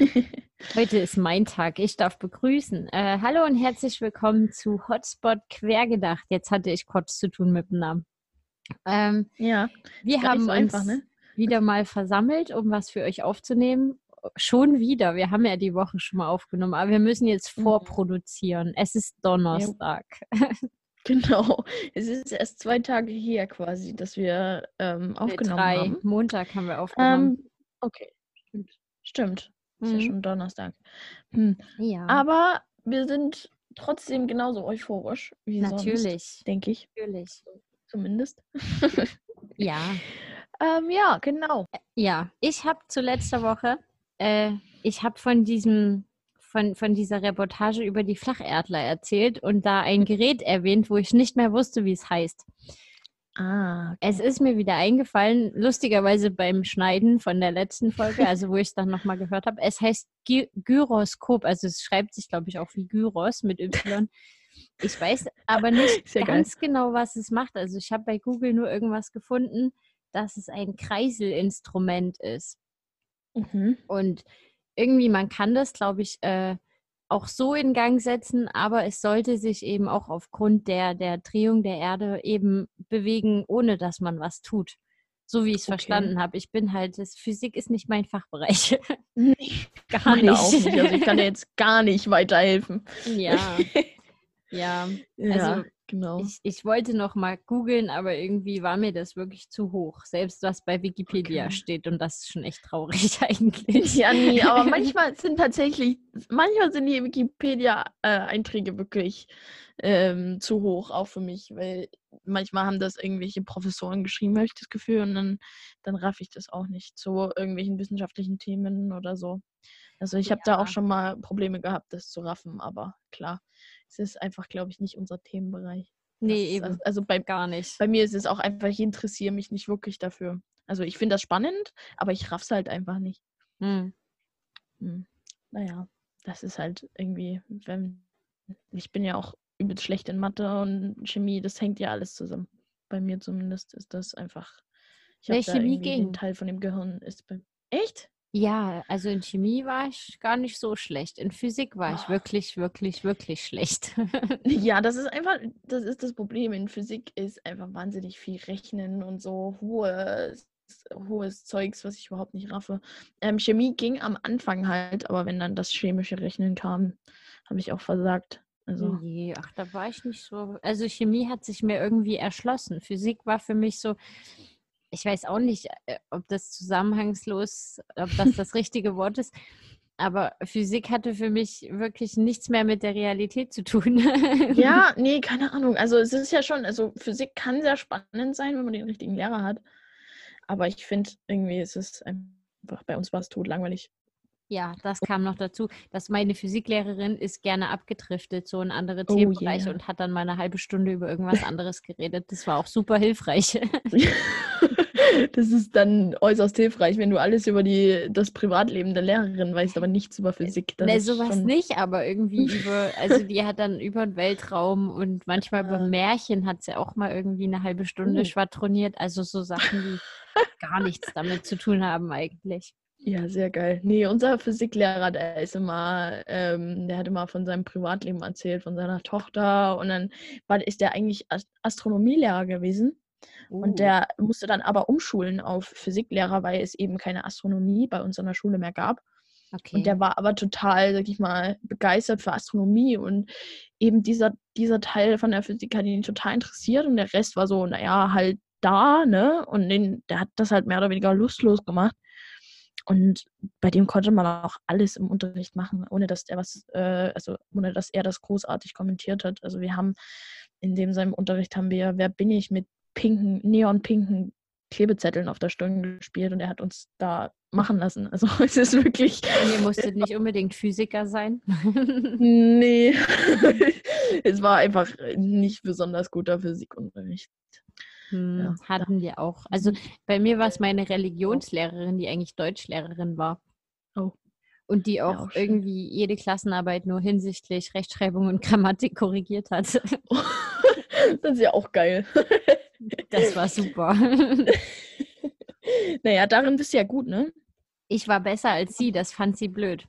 Heute ist mein Tag. Ich darf begrüßen. Äh, hallo und herzlich willkommen zu Hotspot Quergedacht. Jetzt hatte ich kurz zu tun mit dem Namen. Ähm, Ja, wir haben so uns einfach, ne? wieder mal versammelt, um was für euch aufzunehmen. Schon wieder. Wir haben ja die Woche schon mal aufgenommen, aber wir müssen jetzt Mhm. vorproduzieren. Es ist Donnerstag. genau. Es ist erst zwei Tage her quasi, dass wir ähm, aufgenommen Drei. haben. Montag haben wir aufgenommen. Ähm, okay, stimmt. Stimmt. Ist ja Mhm. schon Donnerstag. Hm. ja, Aber wir sind trotzdem genauso euphorisch wie sonst, natürlich. denke ich. Natürlich. Zumindest. Ja. ähm, ja, genau. Ja, ich habe zu letzter Woche, äh, ich habe von diesem, von, von dieser Reportage über die Flacherdler erzählt und da ein Gerät erwähnt, wo ich nicht mehr wusste, wie es heißt. Ah, Es ist mir wieder eingefallen, lustigerweise beim Schneiden von der letzten Folge, also wo ich es dann nochmal gehört habe. Es heißt Gy Gyroskop, also es schreibt sich, glaube ich, auch wie Gyros mit Y. Ich weiß aber nicht Sehr geil. ganz genau, was es macht. Also ich habe bei Google nur irgendwas gefunden, dass es ein Kreiselinstrument ist. Mhm. Und irgendwie, man kann das, glaube ich, äh, auch so in Gang setzen, aber es sollte sich eben auch aufgrund der, der Drehung der Erde eben bewegen, ohne dass man was tut. So wie ich es Okay. verstanden habe. Ich bin halt, das Physik ist nicht mein Fachbereich. Nee, Gar meine auch nicht. nicht. Also ich kann dir jetzt gar nicht weiterhelfen. ja, ja. Ja, Also, genau. Ich, ich wollte noch mal googeln, aber irgendwie war mir das wirklich zu hoch. Selbst was bei Wikipedia Okay. steht und das ist schon echt traurig eigentlich. Ja, nee, aber manchmal sind tatsächlich, manchmal sind die Wikipedia-Einträge wirklich ähm, zu hoch, auch für mich, weil manchmal haben das irgendwelche Professoren geschrieben, habe ich das Gefühl, und dann, dann raff ich das auch nicht zu irgendwelchen wissenschaftlichen Themen oder so. Also ich habe da auch schon mal Probleme gehabt, das zu raffen, aber klar, es ist einfach, glaube ich, nicht unser Themenbereich. nee, Das, eben. Also bei, Gar nicht. bei mir ist es auch einfach, ich interessiere mich nicht wirklich dafür. Also ich finde das spannend, aber ich raff's halt einfach nicht. Hm. Hm. Naja, das ist halt irgendwie, wenn ich bin ja auch übelst schlecht in Mathe und Chemie, das hängt ja alles zusammen. Bei mir zumindest ist das einfach. Ich Nee, Chemie ging. ein Teil von dem Gehirn ist bei. Echt? Ja, also in Chemie war ich gar nicht so schlecht. In Physik war ich Oh. wirklich, wirklich, wirklich schlecht. Ja, das ist einfach, das ist das Problem. In Physik ist einfach wahnsinnig viel Rechnen und so hohes, hohes Zeugs, was ich überhaupt nicht raffe. Ähm, Chemie ging am Anfang halt, aber wenn dann das chemische Rechnen kam, habe ich auch versagt. Also. Nee, ach, da war ich nicht so. Also Chemie hat sich mir irgendwie erschlossen. Physik war für mich so, ich weiß auch nicht, äh, ob das zusammenhangslos, ob das das richtige Wort ist. Aber Physik hatte für mich wirklich nichts mehr mit der Realität zu tun. Ja, nee, keine Ahnung. Also es ist ja schon, also Physik kann sehr spannend sein, wenn man den richtigen Lehrer hat. Aber ich finde, irgendwie ist es einfach, bei uns war es tot langweilig. Ja, das kam noch dazu, dass meine Physiklehrerin ist gerne abgedriftet, so in andere Oh Themenbereiche yeah. und hat dann mal eine halbe Stunde über irgendwas anderes geredet. Das war auch super hilfreich. das ist dann äußerst hilfreich, wenn du alles über die, das Privatleben der Lehrerin weißt, aber nichts über Physik. Das Ne, sowas schon- nicht, aber irgendwie über, also die hat dann über den Weltraum und manchmal über Ah. Märchen hat sie auch mal irgendwie eine halbe Stunde Oh. schwadroniert. Also so Sachen, die gar nichts damit zu tun haben eigentlich. Ja, sehr geil. Nee, unser Physiklehrer, der ist immer, ähm, der hat immer von seinem Privatleben erzählt, von seiner Tochter und dann war, ist der eigentlich Ast- Astronomielehrer gewesen. Uh, Und der musste dann aber umschulen auf Physiklehrer, weil es eben keine Astronomie bei uns an der Schule mehr gab. okay. Und der war aber total, sag ich mal, begeistert für Astronomie und eben dieser, dieser Teil von der Physik hat ihn total interessiert und der Rest war so, naja, halt da, ne? Und den, der hat das halt mehr oder weniger lustlos gemacht. Und bei dem konnte man auch alles im Unterricht machen, ohne dass er was, äh, also ohne dass er das großartig kommentiert hat. Also wir haben in dem seinem Unterricht haben wir Wer bin ich mit pinken, neonpinken Klebezetteln auf der Stirn gespielt und er hat uns da machen lassen. Also es ist wirklich. Und ihr musstet nicht unbedingt Physiker sein. Nee. es war einfach nicht besonders guter Physikunterricht. Hm, Ja, hatten wir auch. Also bei mir war es meine Religionslehrerin, die eigentlich Deutschlehrerin war. Oh. Und die Ja, auch auch schön. irgendwie jede Klassenarbeit nur hinsichtlich Rechtschreibung und Grammatik korrigiert hat. das ist ja auch geil. Das war super. naja, darin bist du ja gut, ne? Ich war besser als sie, das fand sie blöd.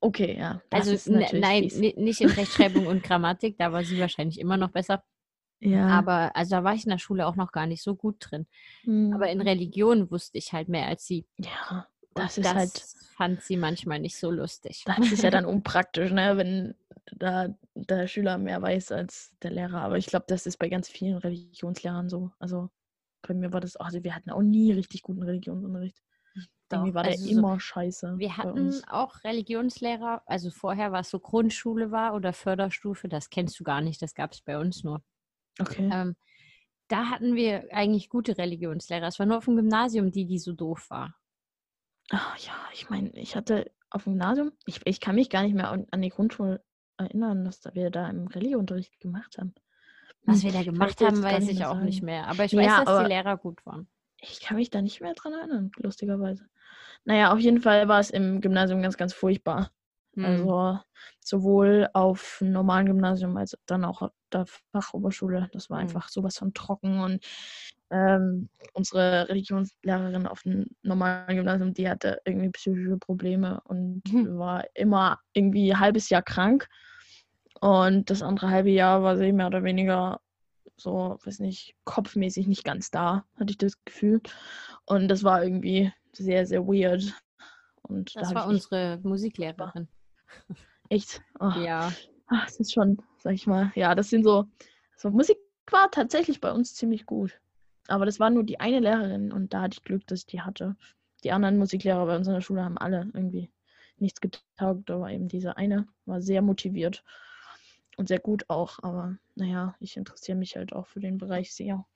Okay, ja. Also nein, fies. nicht in Rechtschreibung und Grammatik, da war sie wahrscheinlich immer noch besser. Ja. Aber also da war ich in der Schule auch noch gar nicht so gut drin. Aber in Religion wusste ich halt mehr als sie. ja, Und das ist das halt, fand sie manchmal nicht so lustig. das ist ja dann unpraktisch, ne, wenn da der Schüler mehr weiß als der Lehrer. Aber ich glaube, das ist bei ganz vielen Religionslehrern so. Also bei mir war das, also wir hatten auch nie richtig guten Religionsunterricht. Irgendwie Doch, war der also so- immer scheiße. Wir hatten auch Religionslehrer, also vorher war es so Grundschule war oder Förderstufe, das kennst du gar nicht, das gab es bei uns nur. Okay. Ähm, da hatten wir eigentlich gute Religionslehrer. Es war nur auf dem Gymnasium, die, die so doof war. Ah, ja, ich meine, ich hatte auf dem Gymnasium, ich, ich kann mich gar nicht mehr an, an die Grundschule erinnern, dass da wir da im Religionunterricht gemacht haben. Was Hm, wir da gemacht haben, weiß nicht ich auch nicht sagen. mehr. Aber ich Ja, weiß, dass aber- die Lehrer gut waren. Ich kann mich da nicht mehr dran erinnern, lustigerweise. Naja, auf jeden Fall war es im Gymnasium ganz, ganz furchtbar. Hm. Also sowohl auf dem normalen Gymnasium als dann auch auf der Fachoberschule. Das war Mhm. einfach sowas von trocken. Und ähm, unsere Religionslehrerin auf dem normalen Gymnasium, die hatte irgendwie psychische Probleme und Mhm. war immer irgendwie ein halbes Jahr krank. Und das andere halbe Jahr war sie mehr oder weniger so, weiß nicht, kopfmäßig nicht ganz da, hatte ich das Gefühl. Und das war irgendwie sehr, sehr weird. Und das da war unsere Musiklehrerin. echt oh, Ja. ah, das ist schon, sag ich mal, ja, das sind so, so Musik war tatsächlich bei uns ziemlich gut. Aber das war nur die eine Lehrerin und da hatte ich Glück, dass ich die hatte. Die anderen Musiklehrer bei uns in der Schule haben alle irgendwie nichts getaugt, aber eben diese eine war sehr motiviert und sehr gut auch. Aber naja, ich interessiere mich halt auch für den Bereich sehr.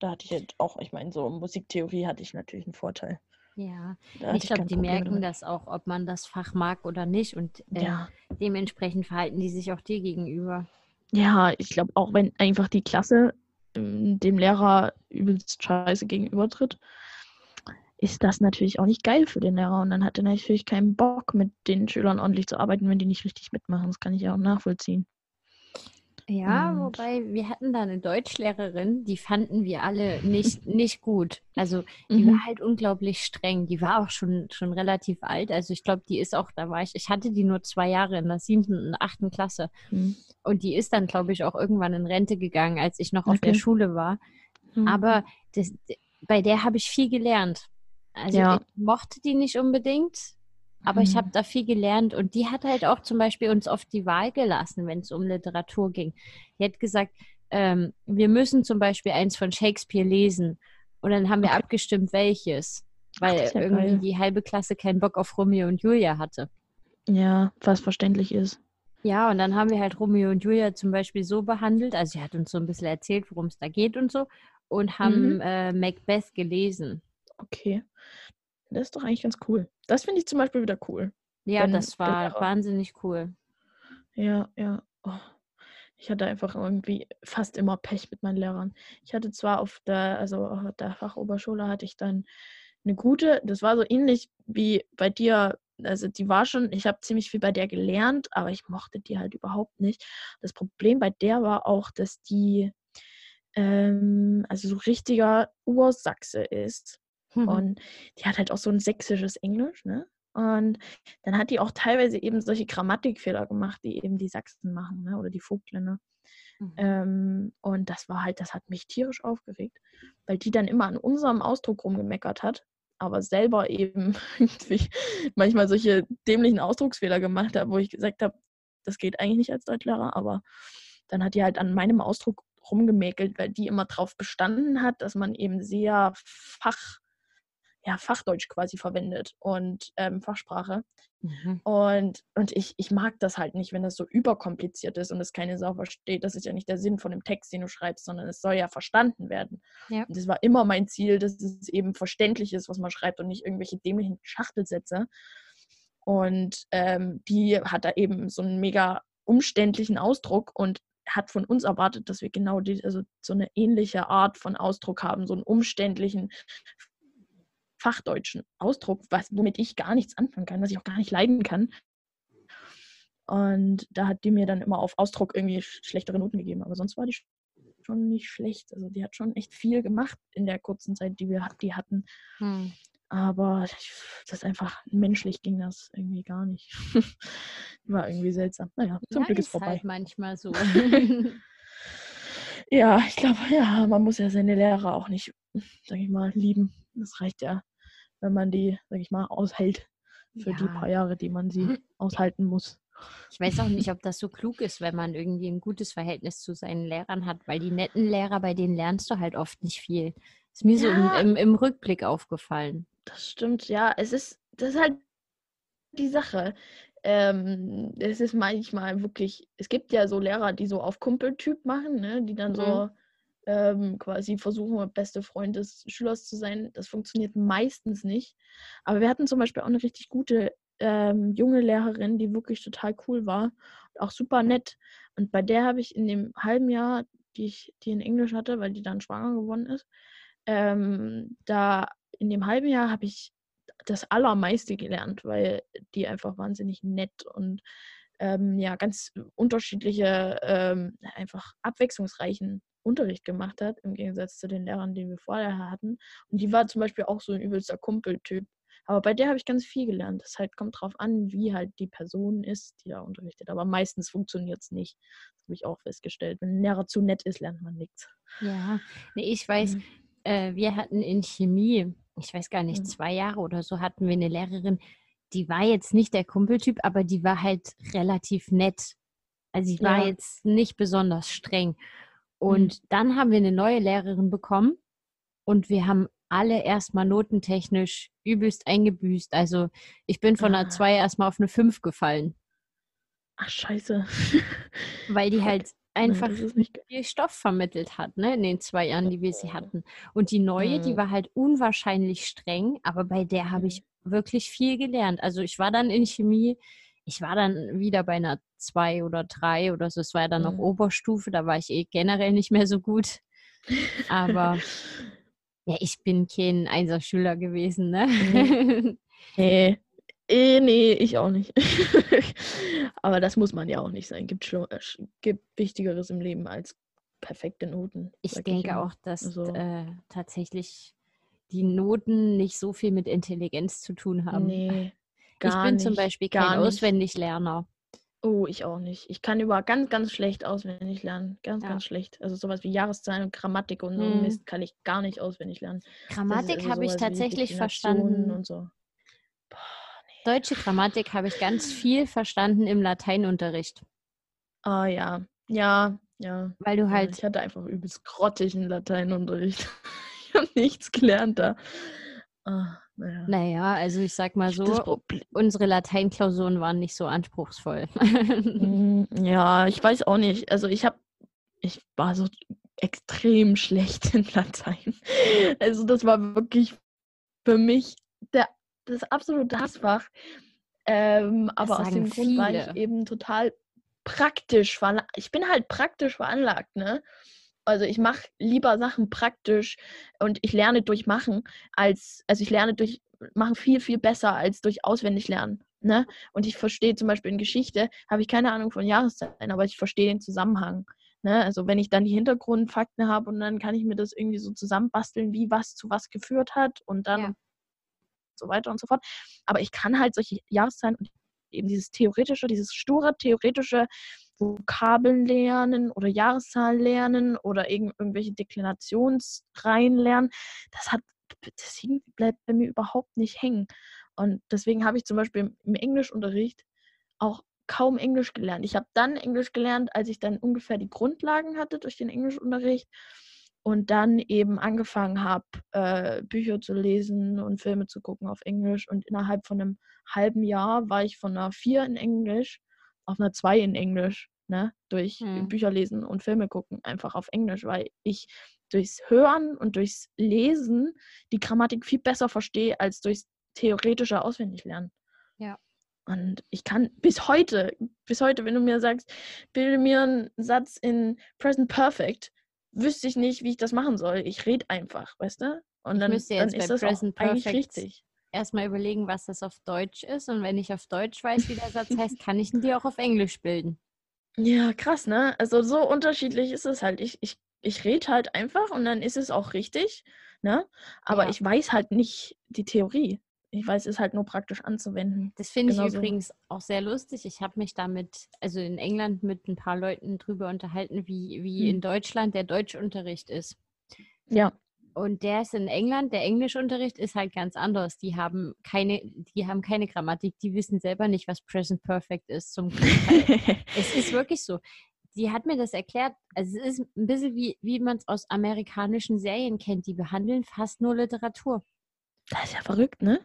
Da hatte ich halt auch, ich meine, so Musiktheorie hatte ich natürlich einen Vorteil. Ja, Da ich glaube, die Problem merken damit. das auch, ob man das Fach mag oder nicht. Und äh, Ja, dementsprechend verhalten die sich auch dir gegenüber. ja, ich glaube auch, wenn einfach die Klasse ähm, dem Lehrer übelst scheiße gegenübertritt, ist das natürlich auch nicht geil für den Lehrer. Und dann hat er natürlich keinen Bock, mit den Schülern ordentlich zu arbeiten, wenn die nicht richtig mitmachen. Das kann ich ja auch nachvollziehen. Ja, Und- wobei wir hatten da eine Deutschlehrerin, die fanden wir alle nicht, nicht gut. Also die Mhm. war halt unglaublich streng. Die war auch schon, schon relativ alt. Also ich glaube, die ist auch, da war ich, ich hatte die nur zwei Jahre in der siebten und achten Klasse. Mhm. Und die ist dann, glaube ich, auch irgendwann in Rente gegangen, als ich noch auf der Okay. Schule war. Mhm. Aber das, bei der habe ich viel gelernt. Also Ja. ich mochte die nicht unbedingt, aber ich Mhm. habe da viel gelernt. Und die hat halt auch zum Beispiel uns oft die Wahl gelassen, wenn es um Literatur ging. Die hat gesagt, ähm, wir müssen zum Beispiel eins von Shakespeare lesen. Und dann haben wir Okay. abgestimmt, welches. Ach, Weil ist ja irgendwie geil. die halbe Klasse keinen Bock auf Romeo und Julia hatte. Ja, was verständlich ist. Ja, und dann haben wir halt Romeo und Julia zum Beispiel so behandelt. Also sie hat uns so ein bisschen erzählt, worum es da geht und so. Und haben Mhm. äh, Macbeth gelesen. Okay. Das ist doch eigentlich ganz cool. Das finde ich zum Beispiel wieder cool. Ja, Wenn das war wahnsinnig cool. Ja, ja. Oh. Ich hatte einfach irgendwie fast immer Pech mit meinen Lehrern. Ich hatte zwar auf der, also auf der Fachoberschule hatte ich dann eine gute, das war so ähnlich wie bei dir. Also die war schon, ich habe ziemlich viel bei der gelernt, aber ich mochte die halt überhaupt nicht. Das Problem bei der war auch, dass die ähm, also so richtiger Ursachse ist. Mhm. Und die hat halt auch so ein sächsisches Englisch, ne? Und dann hat die auch teilweise eben solche Grammatikfehler gemacht, die eben die Sachsen machen, ne? Oder die Vogtländer. Mhm. Ähm, und das war halt, das hat mich tierisch aufgeregt, weil die dann immer an unserem Ausdruck rumgemeckert hat, aber selber eben irgendwie manchmal solche dämlichen Ausdrucksfehler gemacht hat, wo ich gesagt habe, das geht eigentlich nicht als Deutschlehrer, aber dann hat die halt an meinem Ausdruck rumgemäkelt, weil die immer darauf bestanden hat, dass man eben sehr Fach, ja, Fachdeutsch quasi verwendet und ähm, Fachsprache. Mhm. Und, und ich, ich mag das halt nicht, wenn das so überkompliziert ist und es keine Sau versteht. Das ist ja nicht der Sinn von dem Text, den du schreibst, sondern es soll ja verstanden werden. Ja. Und das war immer mein Ziel, dass es eben verständlich ist, was man schreibt und nicht irgendwelche dämlichen Schachtelsätze. Und ähm, die hat da eben so einen mega umständlichen Ausdruck und hat von uns erwartet, dass wir genau die, also so eine ähnliche Art von Ausdruck haben, so einen umständlichen fachdeutschen Ausdruck, was, womit ich gar nichts anfangen kann, was ich auch gar nicht leiden kann. Und da hat die mir dann immer auf Ausdruck irgendwie sch- schlechtere Noten gegeben. Aber sonst war die sch- schon nicht schlecht. Also die hat schon echt viel gemacht in der kurzen Zeit, die wir die hatten. Hm. Aber das ist einfach, menschlich ging das irgendwie gar nicht. War irgendwie seltsam. Naja, zum ja, Glück ist, vorbei. halt manchmal so. Ja, ich glaube, ja, man muss ja seine Lehrer auch nicht, sag ich mal, lieben. Das reicht ja, wenn man die, sag ich mal, aushält für die Ja. paar Jahre, die man sie aushalten muss. Ich weiß auch nicht, ob das so klug ist, wenn man irgendwie ein gutes Verhältnis zu seinen Lehrern hat, weil die netten Lehrer, bei denen lernst du halt oft nicht viel. Ist mir Ja. so im, im, im Rückblick aufgefallen. Das stimmt, ja. Es ist, das ist halt die Sache. Ähm, es ist manchmal wirklich, es gibt ja so Lehrer, die so auf Kumpeltyp machen, ne? die dann Mhm. so ähm, quasi versuchen, beste Freund des Schülers zu sein. Das funktioniert meistens nicht. Aber wir hatten zum Beispiel auch eine richtig gute ähm, junge Lehrerin, die wirklich total cool war und auch super nett. Und bei der habe ich in dem halben Jahr, die ich, die in Englisch hatte, weil die dann schwanger geworden ist, ähm, da in dem halben Jahr habe ich das Allermeiste gelernt, weil die einfach wahnsinnig nett und ähm, ja, ganz unterschiedliche, ähm, einfach abwechslungsreichen Unterricht gemacht hat, im Gegensatz zu den Lehrern, die wir vorher hatten. Und die war zum Beispiel auch so ein übelster Kumpeltyp. Aber bei der habe ich ganz viel gelernt. Das halt kommt drauf an, wie halt die Person ist, die da unterrichtet. Aber meistens funktioniert es nicht. Das habe ich auch festgestellt. Wenn ein Lehrer zu nett ist, lernt man nichts. Ja, nee, ich weiß, Mhm. äh, wir hatten in Chemie, ich weiß gar nicht, Mhm. zwei Jahre oder so hatten wir eine Lehrerin, die war jetzt nicht der Kumpeltyp, aber die war halt relativ nett. Also die war Ja. jetzt nicht besonders streng. Und dann haben wir eine neue Lehrerin bekommen und wir haben alle erstmal notentechnisch übelst eingebüßt. Also ich bin von einer Ah. 2 erstmal auf eine 5 gefallen, Ach, scheiße. weil die halt Nein, einfach ge- viel Stoff vermittelt hat, ne, in den zwei Jahren, die wir sie hatten. Und die neue, die Mhm. war halt unwahrscheinlich streng, aber bei der habe ich wirklich viel gelernt. Also ich war dann in Chemie, ich war dann wieder bei einer zwei oder drei oder so. Es war ja dann noch Mhm. Oberstufe, da war ich eh generell nicht mehr so gut. Aber ja, ich bin kein Einserschüler gewesen, ne? Mhm. Nee. Eh, nee, ich auch nicht. Aber das muss man ja auch nicht sein. Gibt, schon, äh, gibt Wichtigeres im Leben als perfekte Noten. Ich denke immer. auch, dass Also- äh, tatsächlich die Noten nicht so viel mit Intelligenz zu tun haben. Nee, ich gar bin nicht, zum Beispiel gar kein nicht. Auswendiglerner. Oh, ich auch nicht. Ich kann über ganz, ganz schlecht auswendig lernen. Ganz, Ja. ganz schlecht. Also sowas wie Jahreszahlen und Grammatik und so Hm. Mist kann ich gar nicht auswendig lernen. Grammatik also habe ich tatsächlich verstanden. Und so. Deutsche Grammatik habe ich ganz viel verstanden im Lateinunterricht, Ah ja, ja, ja. weil du halt ich hatte einfach übelst grottigen Lateinunterricht. ich habe nichts gelernt da. Ah, naja. Naja, also ich sag mal so, unsere Lateinklausuren waren nicht so anspruchsvoll. Mm, Ja, ich weiß auch nicht. Also ich habe, ich war so extrem schlecht in Latein. Also das war wirklich für mich der, das absolute Hassfach. Ähm, aber aus dem Grund war ich viele. eben total praktisch veranlagt. Ich bin halt praktisch veranlagt, ne? Also ich mache lieber Sachen praktisch und ich lerne durch Machen als, also ich lerne durch Machen viel, viel besser als durch auswendig lernen. Ne? Und ich verstehe zum Beispiel in Geschichte, habe ich keine Ahnung von Jahreszeiten, aber ich verstehe den Zusammenhang. Ne? Also wenn ich dann die Hintergrundfakten habe und dann kann ich mir das irgendwie so zusammenbasteln, wie was zu was geführt hat und dann Ja. so weiter und so fort. Aber ich kann halt solche Jahreszahlen und eben dieses theoretische, dieses sture theoretische Vokabeln lernen oder Jahreszahlen lernen oder irgend, irgendwelche Deklinationsreihen lernen. Das hat, das bleibt bei mir überhaupt nicht hängen. Und deswegen habe ich zum Beispiel im- im Englischunterricht auch kaum Englisch gelernt. Ich habe dann Englisch gelernt, als ich dann ungefähr die Grundlagen hatte durch den Englischunterricht und dann eben angefangen habe, äh, Bücher zu lesen und Filme zu gucken auf Englisch. Und innerhalb von einem halben Jahr war ich von einer 4 in Englisch auf einer 2 in Englisch, ne? Durch Hm. Bücher lesen und Filme gucken, einfach auf Englisch, weil ich durchs Hören und durchs Lesen die Grammatik viel besser verstehe als durchs theoretische Auswendiglernen. Ja. Und ich kann bis heute, bis heute, wenn du mir sagst, bilde mir einen Satz in Present Perfect, wüsste ich nicht, wie ich das machen soll. Ich rede einfach, weißt du? Und Ich dann, müsste dann ist das auch Present eigentlich Perfect richtig. Erstmal überlegen, was das auf Deutsch ist. Und wenn ich auf Deutsch weiß, wie der Satz heißt, kann ich ihn dir auch auf Englisch bilden. Ja, krass, ne? Also so unterschiedlich ist es halt. Ich, ich, ich rede halt einfach und dann ist es auch richtig. ne? Aber Ja. ich weiß halt nicht die Theorie. Ich weiß es halt nur praktisch anzuwenden. Das finde ich übrigens auch sehr lustig. Ich habe mich damit, also in England mit ein paar Leuten drüber unterhalten, wie, wie Hm. in Deutschland der Deutschunterricht ist. Ja. Und der ist in England, der Englischunterricht ist halt ganz anders. Die haben keine, die haben keine Grammatik, die wissen selber nicht, was Present Perfect ist. Zum Glück. es ist wirklich so. Die hat mir das erklärt. Also es ist ein bisschen wie, wie man es aus amerikanischen Serien kennt. Die behandeln fast nur Literatur. das ist ja verrückt, ne?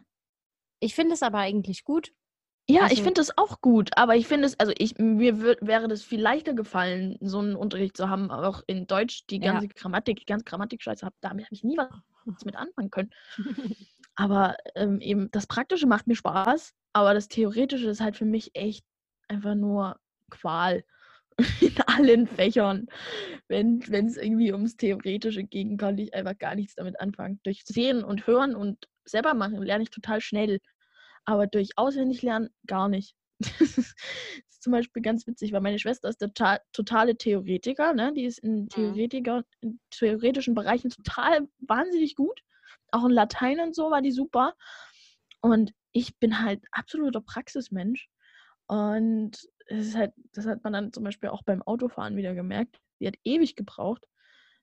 Ich finde es aber eigentlich gut. Ja, ich Also- finde das auch gut, aber ich finde es, also ich, mir würd, wäre das viel leichter gefallen, so einen Unterricht zu haben, auch in Deutsch, die Ja. ganze Grammatik, die ganze Grammatik-Scheiße, hab, damit habe ich nie was mit anfangen können. Aber ähm, eben, das Praktische macht mir Spaß, aber das Theoretische ist halt für mich echt einfach nur Qual in allen Fächern. Wenn es irgendwie ums Theoretische ging, konnte ich einfach gar nichts damit anfangen. Durch Sehen und Hören und selber machen lerne ich total schnell aber durch auswendig lernen gar nicht. das ist zum Beispiel ganz witzig, weil meine Schwester ist der ta- totale Theoretiker, ne? Die ist in Theoretiker, in theoretischen Bereichen total wahnsinnig gut. Auch in Latein und so war die super. Und ich bin halt absoluter Praxismensch. Und es ist halt, das hat man dann zum Beispiel auch beim Autofahren wieder gemerkt. Die hat ewig gebraucht.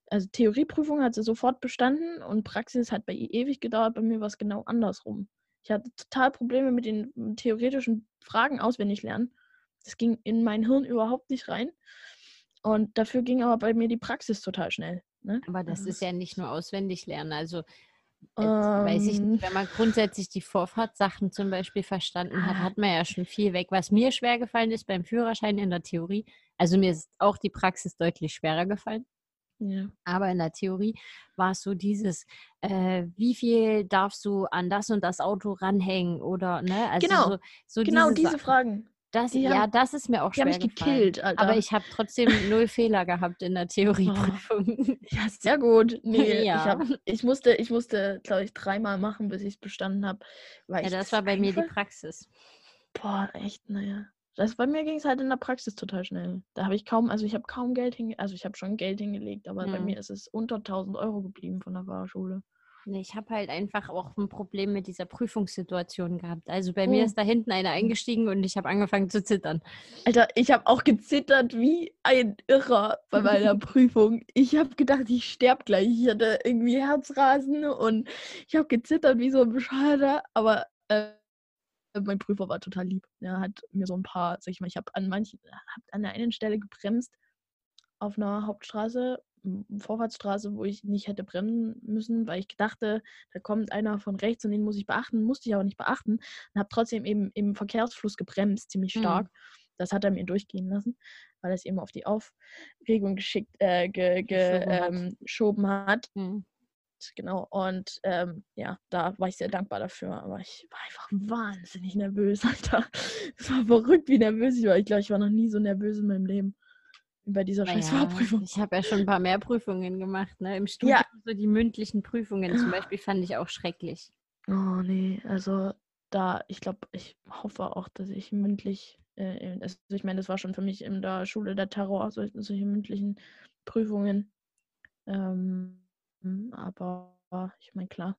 Also Theorieprüfung hat sie sofort bestanden und Praxis hat bei ihr ewig gedauert. Bei mir war es genau andersrum. Ich hatte total Probleme mit den theoretischen Fragen auswendig lernen. Das ging in mein Hirn überhaupt nicht rein. Und dafür ging aber bei mir die Praxis total schnell. Ne? Aber das Also ist ja nicht nur auswendig lernen. Also Ähm, weiß ich nicht, wenn man grundsätzlich die Vorfahrtssachen zum Beispiel verstanden hat, Ah. hat man ja schon viel weg. Was mir schwer gefallen ist beim Führerschein in der Theorie, also mir ist auch die Praxis deutlich schwerer gefallen, Ja. aber in der Theorie war es so dieses, äh, wie viel darfst du an das und das Auto ranhängen oder, ne? Also Genau, so, so Genau diese, Sachen. Fragen. Das, die ja, haben- das ist mir auch schwer mich gefallen. gekillt, Alter. Aber ich habe trotzdem null Fehler gehabt in der Theorieprüfung. Ja, sehr gut. Nee, Ja. ich, hab, ich musste, ich musste glaube ich, dreimal machen, bis ich es bestanden habe. Ja, das war bei mir die Praxis. Boah, echt, naja. Das, bei mir ging es halt in der Praxis total schnell. Da habe ich kaum, also ich habe kaum Geld hingelegt, also ich habe schon Geld hingelegt, aber bei Mhm. mir ist es unter 1000 Euro geblieben von der Fahrschule. Nee, ich habe halt einfach auch ein Problem mit dieser Prüfungssituation gehabt. Also bei mir Oh. ist da hinten einer eingestiegen und ich habe angefangen zu zittern. Alter, ich habe auch gezittert wie ein Irrer bei meiner Prüfung. Ich habe gedacht, ich sterbe gleich. Ich hatte irgendwie Herzrasen und ich habe gezittert wie so ein Bescheuerter. Aber äh, mein Prüfer war total lieb. Er hat mir so ein paar, sag ich mal, ich habe an manchen, hab an der einen Stelle gebremst auf einer Hauptstraße, Vorfahrtsstraße, wo ich nicht hätte bremsen müssen, weil ich dachte, da kommt einer von rechts und den muss ich beachten, musste ich aber nicht beachten und habe trotzdem eben im Verkehrsfluss gebremst, ziemlich Mhm. stark. Das hat er mir durchgehen lassen, weil er es eben auf die Aufregung geschickt, äh, ge, ge, Geschoben hat. ähm, geschoben hat. Hm. Genau. Und ähm, ja, da war ich sehr dankbar dafür. Aber ich war einfach wahnsinnig nervös, Alter. Es war verrückt, wie nervös ich war. Ich glaube, ich war noch nie so nervös in meinem Leben. Wie bei dieser scheiß Fahrprüfung. ich habe ja schon ein paar mehr Prüfungen gemacht. Ne? Im Studium so die mündlichen Prüfungen zum Beispiel fand ich auch schrecklich. Oh nee, also da, ich glaube, ich hoffe auch, dass ich mündlich, äh, also ich meine, das war schon für mich in der Schule der Terror, sol solche mündlichen Prüfungen. Ähm, aber ich meine, klar,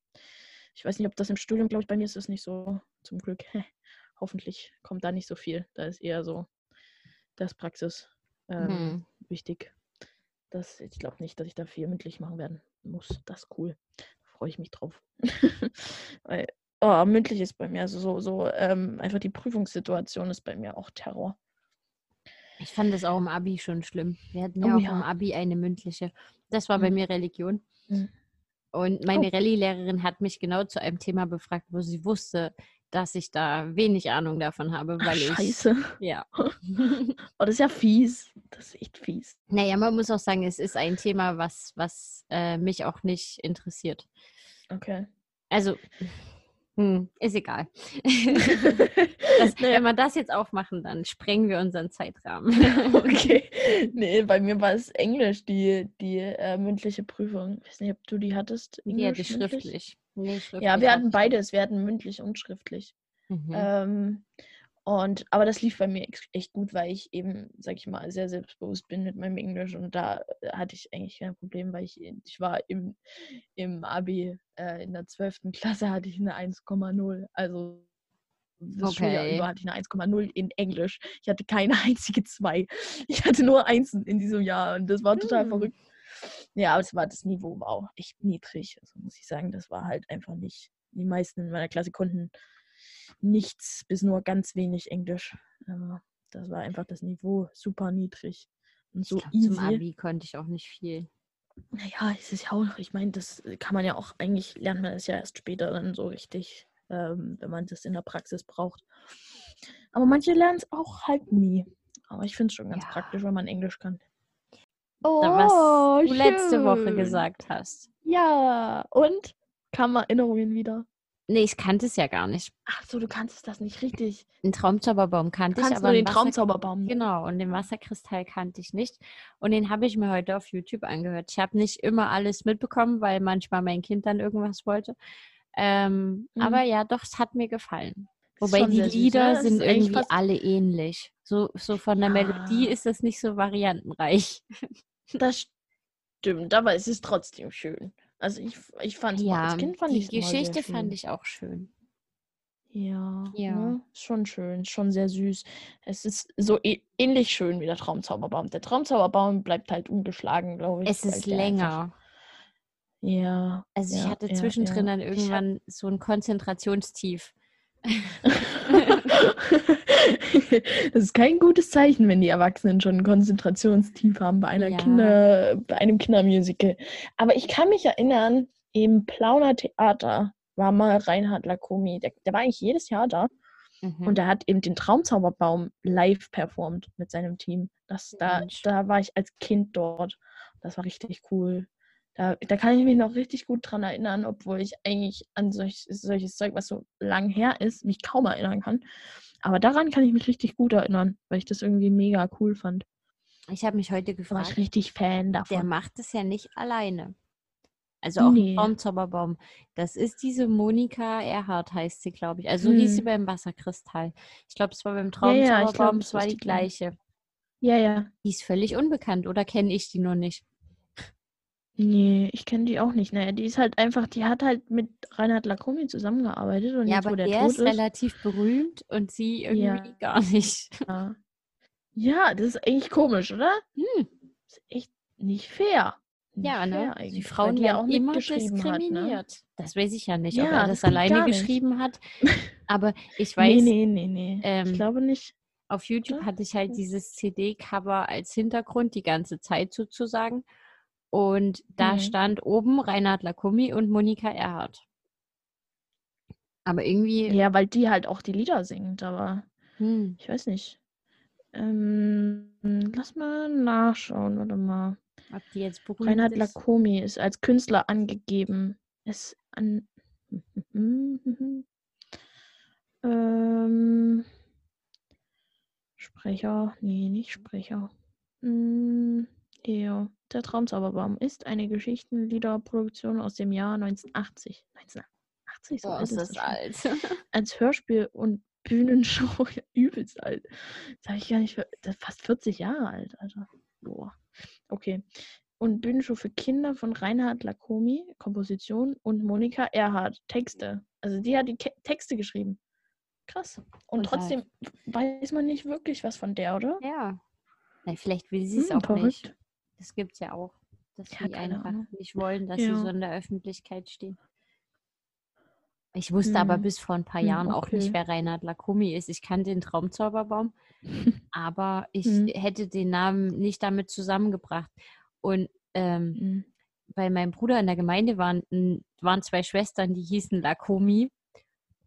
ich weiß nicht, ob das im Studium, glaube ich, bei mir ist das nicht so, zum Glück. Hoffentlich kommt da nicht so viel. Da ist eher so das Praxis ähm, Hm. wichtig. Das, ich glaube nicht, dass ich da viel mündlich machen werden muss. Das ist cool. Da freue ich mich drauf. Weil, oh, mündlich ist bei mir, also so, so ähm, einfach die Prüfungssituation ist bei mir auch Terror. Ich fand das auch im Abi schon schlimm. Wir hatten Oh ja auch ja. im Abi eine mündliche. Das war bei Mhm. mir Religion. Mhm. Und meine Rallye-Lehrerin hat mich genau zu einem Thema befragt, wo sie wusste, dass ich da wenig Ahnung davon habe, Ach, weil ich. scheiße. Ja. Oh, das ist ja fies. Das ist echt fies. naja, man muss auch sagen, es ist ein Thema, was, was äh, mich auch nicht interessiert. Okay. Also, hm, ist egal. das, Wenn wir das jetzt aufmachen, dann sprengen wir unseren Zeitrahmen. Okay. Nee, bei mir war es Englisch, die, die äh, mündliche Prüfung. Ich weiß nicht, ob du die hattest. ja, die Englisch schriftlich. Nee, schriftlich Ja, wir hatte hatten beides. Wir hatten mündlich und schriftlich. Mhm. Ähm, Und, aber das lief bei mir echt gut, weil ich eben, sag ich mal, sehr selbstbewusst bin mit meinem Englisch und da äh, hatte ich eigentlich kein Problem, weil ich, ich war im, im Abi äh, in der 12. Klasse hatte ich eine 1,0. Also das Schuljahr Okay. über hatte ich eine 1,0 in Englisch. Ich hatte keine einzige 2. Ich hatte nur Einsen in diesem Jahr und das war total Hm. verrückt. Ja, aber es war das Niveau war auch echt niedrig. Also muss ich sagen, das war halt einfach nicht. Die meisten in meiner Klasse konnten nichts bis nur ganz wenig Englisch. Aber das war einfach das Niveau super niedrig und so ich glaub, easy. zum Abi konnte ich auch nicht viel. Naja, es ist ja auch, ich meine, das kann man ja auch, eigentlich lernt man das ja erst später dann so richtig, ähm, wenn man das in der Praxis braucht. Aber manche lernen es auch halt nie. Aber ich finde es schon ganz Ja. praktisch, wenn man Englisch kann. was du letzte Woche Oh, gesagt hast. Ja, und kamen Erinnerungen wieder. Nee, ich kannte es ja gar nicht. Ach so, du kannst das nicht richtig. Den Traumzauberbaum kannte ich, kannst aber nur den Wasser Traumzauberbaum. ne? Genau, und den Wasserkristall kannte ich nicht. Und den habe ich mir heute auf YouTube angehört. Ich habe nicht immer alles mitbekommen, weil manchmal mein Kind dann irgendwas wollte. Ähm, Mhm. Aber ja, doch, es hat mir gefallen. Wobei die ne? Lieder sind irgendwie alle ähnlich. So, so von der Melodie Ja. ist das nicht so variantenreich. Das stimmt, aber es ist trotzdem schön. Also ich, ich fand es Ja, als Kind fand die ich sehr Geschichte fand ich auch schön. Ja, Ja. Ne? Schon schön, schon sehr süß. Es ist so ä- ähnlich schön wie der Traumzauberbaum. Der Traumzauberbaum bleibt halt ungeschlagen, glaube ich. Es ist länger. Ja. Also ich ja, hatte ja, zwischendrin ja. dann Ich hab- irgendwann so ein Konzentrationstief. das ist kein gutes Zeichen, wenn die Erwachsenen schon ein Konzentrationstief haben bei einer Ja. Kinder, bei einem Kindermusical. Aber ich kann mich erinnern, im Plauner Theater war mal Reinhard Lacomi. Der, der war eigentlich jedes Jahr da Mhm. und er hat eben den Traumzauberbaum live performt mit seinem Team. Das, da, Mensch. da war ich als Kind dort. Das war richtig cool. Da, da kann ich mich noch richtig gut dran erinnern, obwohl ich eigentlich an solch, solches Zeug, was so lang her ist, mich kaum erinnern kann. Aber daran kann ich mich richtig gut erinnern, weil ich das irgendwie mega cool fand. Ich habe mich heute Da war ich gefragt, richtig Fan der davon. macht es ja nicht alleine. Also auch Nee. im Traumzauberbaum. Das ist diese Monika Erhardt, heißt sie, glaube ich. Also hieß sie Hm. beim Wasserkristall. Ich glaube, es war beim Ja, ja, ich glaub, Traumzauberbaum, es war die gleiche. Ja, ja. Die ist völlig unbekannt, oder kenne ich die nur nicht? Nee, ich kenne die auch nicht. Naja, die ist halt einfach, die hat halt mit Reinhard Lacomi zusammengearbeitet und Ja, jetzt, wo aber der der tot ist ist. relativ berühmt und sie irgendwie Ja. gar nicht. Ja. ja, das ist eigentlich komisch, oder? Hm. Das ist echt nicht fair. Nicht Ja, fair ne? Die Frauen die ja werden immer mitgeschrieben hat, ne? diskriminiert. Das weiß ich ja nicht, ob er das das alleine geschrieben hat. Aber ich Nee, weiß, nee, nee, nee. ähm, ich glaube nicht. auf YouTube hatte ich halt dieses CD-Cover als Hintergrund die ganze Zeit sozusagen. Und da Mhm. stand oben Reinhard Lakumi und Monika Erhardt. Aber irgendwie, Ja, weil die halt auch die Lieder singt, aber hm, ich weiß nicht. Ähm, lass mal nachschauen, warte mal. ob die jetzt berühmt Reinhard ist. Lacomi ist als Künstler angegeben. Ist an. ähm, Sprecher. Nee, nicht Sprecher. Hm, ja. Der Traumzauberbaum ist eine Geschichtenliederproduktion aus dem Jahr 1980. 1980, so Boah, alt ist das alt. Als Hörspiel und Bühnenshow ja, übelst alt. Das habe ich gar nicht. Das ist fast 40 Jahre alt, Alter. Boah. Okay. Und Bühnenshow für Kinder von Reinhard Lacomi, Komposition und Monika Erhardt, Texte. Also die hat die Ke Texte geschrieben. Krass. Und Und trotzdem weiß man nicht wirklich was von der, oder? Ja. Na, vielleicht will sie es Hm, auch nicht. Das gibt es ja auch. Dass Ja, sie keine einfach Ahnung. nicht wollen, dass sie Ja. so in der Öffentlichkeit stehen. Ich wusste aber Hm. bis vor ein paar Hm, Jahren auch nicht, okay. wer Reinhard Lakumi ist. Ich kannte den Traumzauberbaum, aber ich Hm. hätte den Namen nicht damit zusammengebracht. Und ähm, Hm. bei meinem Bruder in der Gemeinde waren, waren zwei Schwestern, die hießen Lakomi.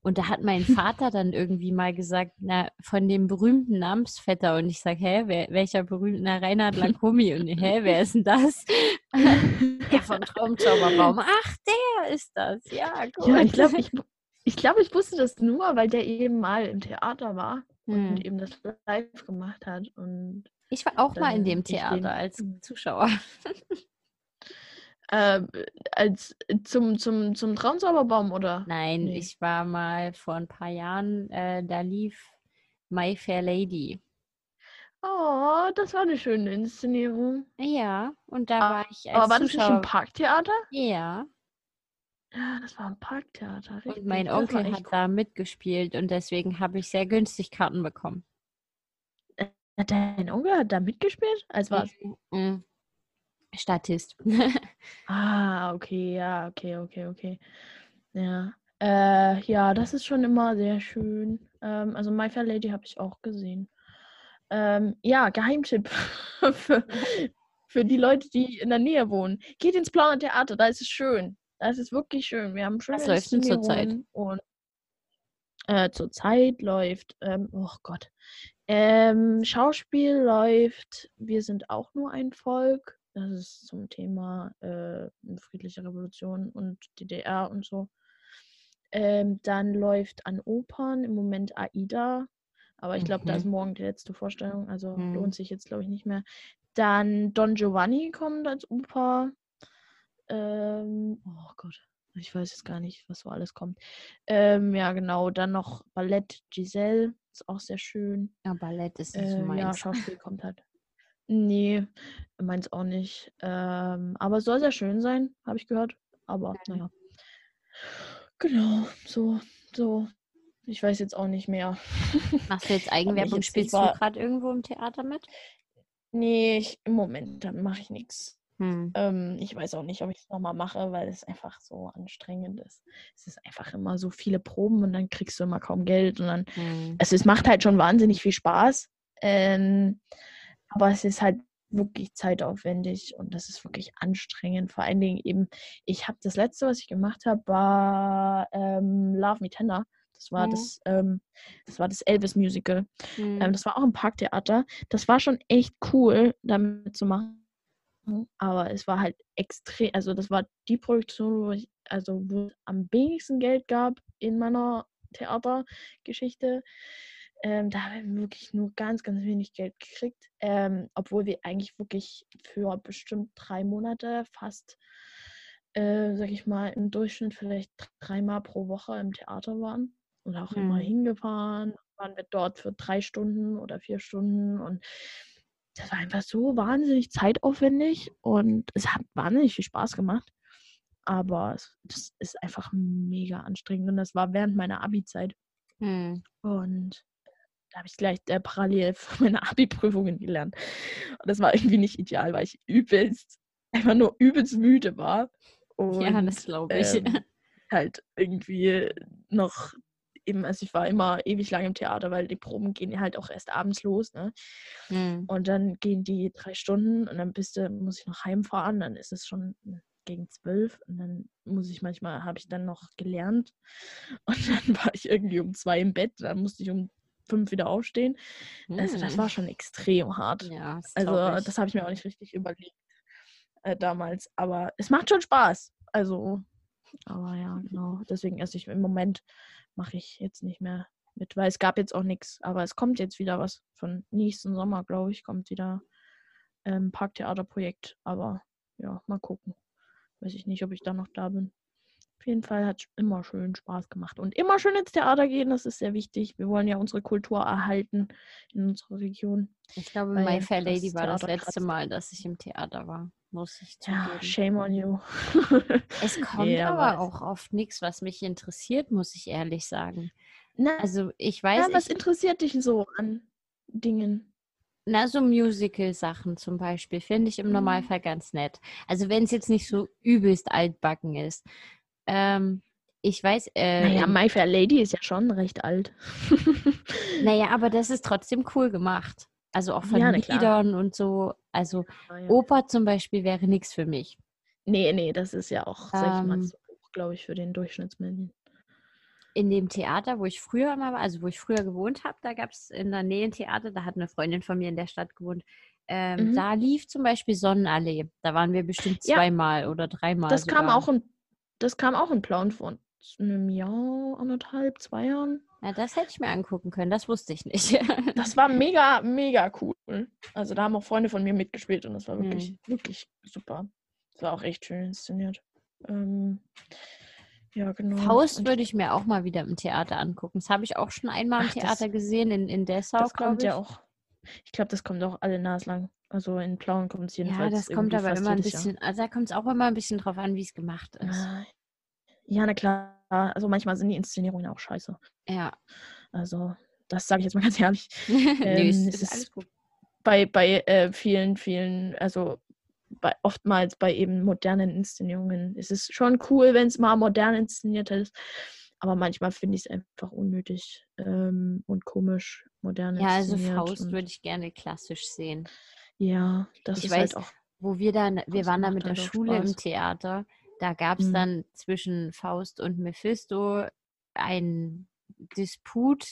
Und da hat mein Vater dann irgendwie mal gesagt, na, von dem berühmten Namensvetter. Und ich sage, hä, wer, welcher berühmte, na, Reinhard Lakomi. Und hä, wer ist denn das? Der vom Traumzauberbaum. Ach, der ist das. Ja, gut. Ja, ich glaube, ich, ich, glaub, ich wusste das nur, weil der eben mal im Theater war Hm. und eben das live gemacht hat. Und Ich war auch mal in dem Theater als Hm. Zuschauer. Äh, als zum, zum, zum Traumzauberbaum, oder? Nein, Nee. ich war mal vor ein paar Jahren, äh, da lief My Fair Lady. Oh, das war eine schöne Inszenierung. Ja, und da Ah, war ich als Aber war das nicht Zuschauer. im Parktheater? Ja, Ja, das war im Parktheater. Richtig. und mein Onkel hat da mitgespielt und deswegen habe ich sehr günstig Karten bekommen. cool. Dein Onkel hat da mitgespielt? Als was? Mhm. Statist. Ah, okay, ja, okay, okay, okay. Ja. Äh, ja, das ist schon immer sehr schön. Ähm, also My Fair Lady habe ich auch gesehen. Ähm, ja, Geheimtipp für, für die Leute, die in der Nähe wohnen. Geht ins Blaue Theater, da ist es schön. Da ist es wirklich schön. Wir haben schöne Was läuft denn zurzeit? Und äh, zurzeit läuft, ähm, oh Gott, ähm, Schauspiel läuft, wir sind auch nur ein Volk. Das ist zum Thema äh, friedliche Revolution und DDR und so. Ähm, dann läuft an Opern im Moment Aida. Aber ich glaube, da Mhm. ist morgen die letzte Vorstellung. Also Mhm. lohnt sich jetzt, glaube ich, nicht mehr. Dann Don Giovanni kommt als Oper. Ähm, oh Gott, ich weiß jetzt gar nicht, was so alles kommt. Ähm, ja, genau. Dann noch Ballett Giselle. Ist auch sehr schön. Ja, Ballett ist so Äh, ja, meins. Schauspiel kommt halt. Nee, meins auch nicht. Ähm, aber soll sehr schön sein, habe ich gehört. Aber naja. Genau, so, so. Ich weiß jetzt auch nicht mehr. Machst du jetzt Eigenwerbung? Spielst du gerade irgendwo im Theater mit? Nee, ich, im Moment mache ich nichts. Hm. Ähm, ich weiß auch nicht, ob ich es nochmal mache, weil es einfach so anstrengend ist. Es ist einfach immer so viele Proben und dann kriegst du immer kaum Geld und dann Hm. also es macht halt schon wahnsinnig viel Spaß. Ähm, aber es ist halt wirklich zeitaufwendig und das ist wirklich anstrengend. Vor allen Dingen eben, ich habe das letzte, was ich gemacht habe, war ähm, Love Me Tender. Das war Mhm. das, ähm, das war das Elvis Musical. Hm. Ähm, das war auch im Parktheater. Das war schon echt cool, damit zu machen. Aber es war halt extrem, also das war die Produktion, wo ich, also wo es am wenigsten Geld gab in meiner Theatergeschichte. Ähm, da haben wir wirklich nur ganz, ganz wenig Geld gekriegt. Ähm, obwohl wir eigentlich wirklich für bestimmt drei Monate fast, äh, sag ich mal, im Durchschnitt vielleicht dreimal pro Woche im Theater waren. Und auch immer Mhm. hingefahren. Waren wir dort für drei Stunden oder vier Stunden. Und das war einfach so wahnsinnig zeitaufwendig. Und es hat wahnsinnig viel Spaß gemacht. Aber es, das ist einfach mega anstrengend. Und das war während meiner Abi-Zeit. Hm. Und da habe ich gleich äh, parallel für meine Abi-Prüfungen gelernt. Und das war irgendwie nicht ideal, weil ich übelst, einfach nur übelst müde war. Und Ja, das glaube ich. ähm, halt irgendwie noch eben, also ich war immer ewig lang im Theater, weil die Proben gehen halt auch erst abends los, ne? Hm. Und dann gehen die drei Stunden und dann bist du, muss ich noch heimfahren, dann ist es schon gegen zwölf und dann muss ich manchmal, habe ich dann noch gelernt und dann war ich irgendwie um zwei im Bett, dann musste ich um fünf wieder aufstehen. Also das Hm. war schon extrem hart. Ja, das Also das habe ich mir auch nicht richtig überlegt äh, damals, aber es macht schon Spaß. Also, aber ja, genau. Deswegen, also ich im Moment mache ich jetzt nicht mehr mit, weil es gab jetzt auch nichts, aber es kommt jetzt wieder was von nächsten Sommer, glaube ich, kommt wieder ähm, Parktheaterprojekt, aber ja, mal gucken. Weiß ich nicht, ob ich da noch da bin. Auf jeden Fall hat es immer schön Spaß gemacht. Und immer schön ins Theater gehen, das ist sehr wichtig. Wir wollen ja unsere Kultur erhalten in unserer Region. Ich glaube, My Fair Lady war das letzte. Mal, dass ich im Theater war. Muss ich Ja, zugeben. shame on you. Es kommt Nee, aber auch oft nichts, was mich interessiert, muss ich ehrlich sagen. Na, Also ich ja, weiß, was ich, interessiert dich so an Dingen? na, so Musical-Sachen zum Beispiel finde ich im Mhm. Normalfall ganz nett. Also wenn es jetzt nicht so übelst altbacken ist. Ähm, ich weiß, äh, Naja, My Fair Lady ist ja schon recht alt. naja, aber das ist trotzdem cool gemacht. Also auch von Ja. Liedern und so. Also Ja. Oper zum Beispiel wäre nichts für mich. Nee, nee, das ist ja auch, sag ich mal, Ähm, zu hoch, glaube ich, für den Durchschnittsmenschen. in dem Theater, wo ich früher immer war, also wo ich früher gewohnt habe, da gab es in der Nähe ein Theater, da hat eine Freundin von mir in der Stadt gewohnt. Ähm, Mhm. Da lief zum Beispiel Sonnenallee. Da waren wir bestimmt Ja. zweimal oder dreimal. Das kam sogar. auch in, das kam auch in Plauen vor einem Jahr, anderthalb, zwei Jahren. Ja, das hätte ich mir angucken können, das wusste ich nicht. Das war mega, mega cool. Also da haben auch Freunde von mir mitgespielt und das war wirklich, Mhm. wirklich super. Das war auch echt schön inszeniert. Ähm, Ja, genau. Faust würde ich mir auch mal wieder im Theater angucken. Das habe ich auch schon einmal im Ach, Theater gesehen, in, in Dessau, das glaube kommt ich. ja auch. Ich glaube, das kommt auch alle naslang. Also in Plauen kommt es jedenfalls. Ja, das kommt aber immer ein jedes Jahr. bisschen, also da kommt es auch immer ein bisschen drauf an, wie es gemacht ist. Ah, Ja, na klar. Also manchmal sind die Inszenierungen auch scheiße. Ja. Also, das sage ich jetzt mal ganz ehrlich. Ähm, es ist ist- alles gut. Bei, bei äh, vielen, vielen, also bei, oftmals bei eben modernen Inszenierungen ist es schon cool, wenn es mal modern inszeniert ist. Aber manchmal finde ich es einfach unnötig ähm, und komisch, modern Ja, also. Faust würde ich gerne klassisch sehen. Ja, das Ich ist weiß, halt auch. Wo wir dann, wir waren da mit der halt Schule im Spaß. Theater, da gab es Mhm. dann zwischen Faust und Mephisto einen Disput,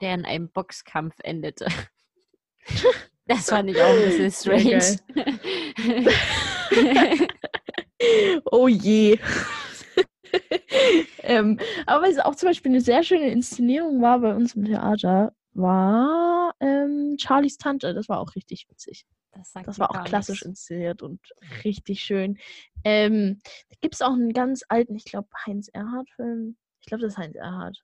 der in einem Boxkampf endete. Das fand ich auch ein bisschen Sehr strange. Oh je. ähm, aber was auch zum Beispiel eine sehr schöne Inszenierung war bei uns im Theater, war ähm, Charlies Tante. Das war auch richtig witzig. Das, sagt Das war auch klassisch nichts. inszeniert und richtig schön. Ähm, da gibt es auch einen ganz alten, ich glaube, Heinz Erhardt-Film. Ich glaube, das ist Heinz Erhardt.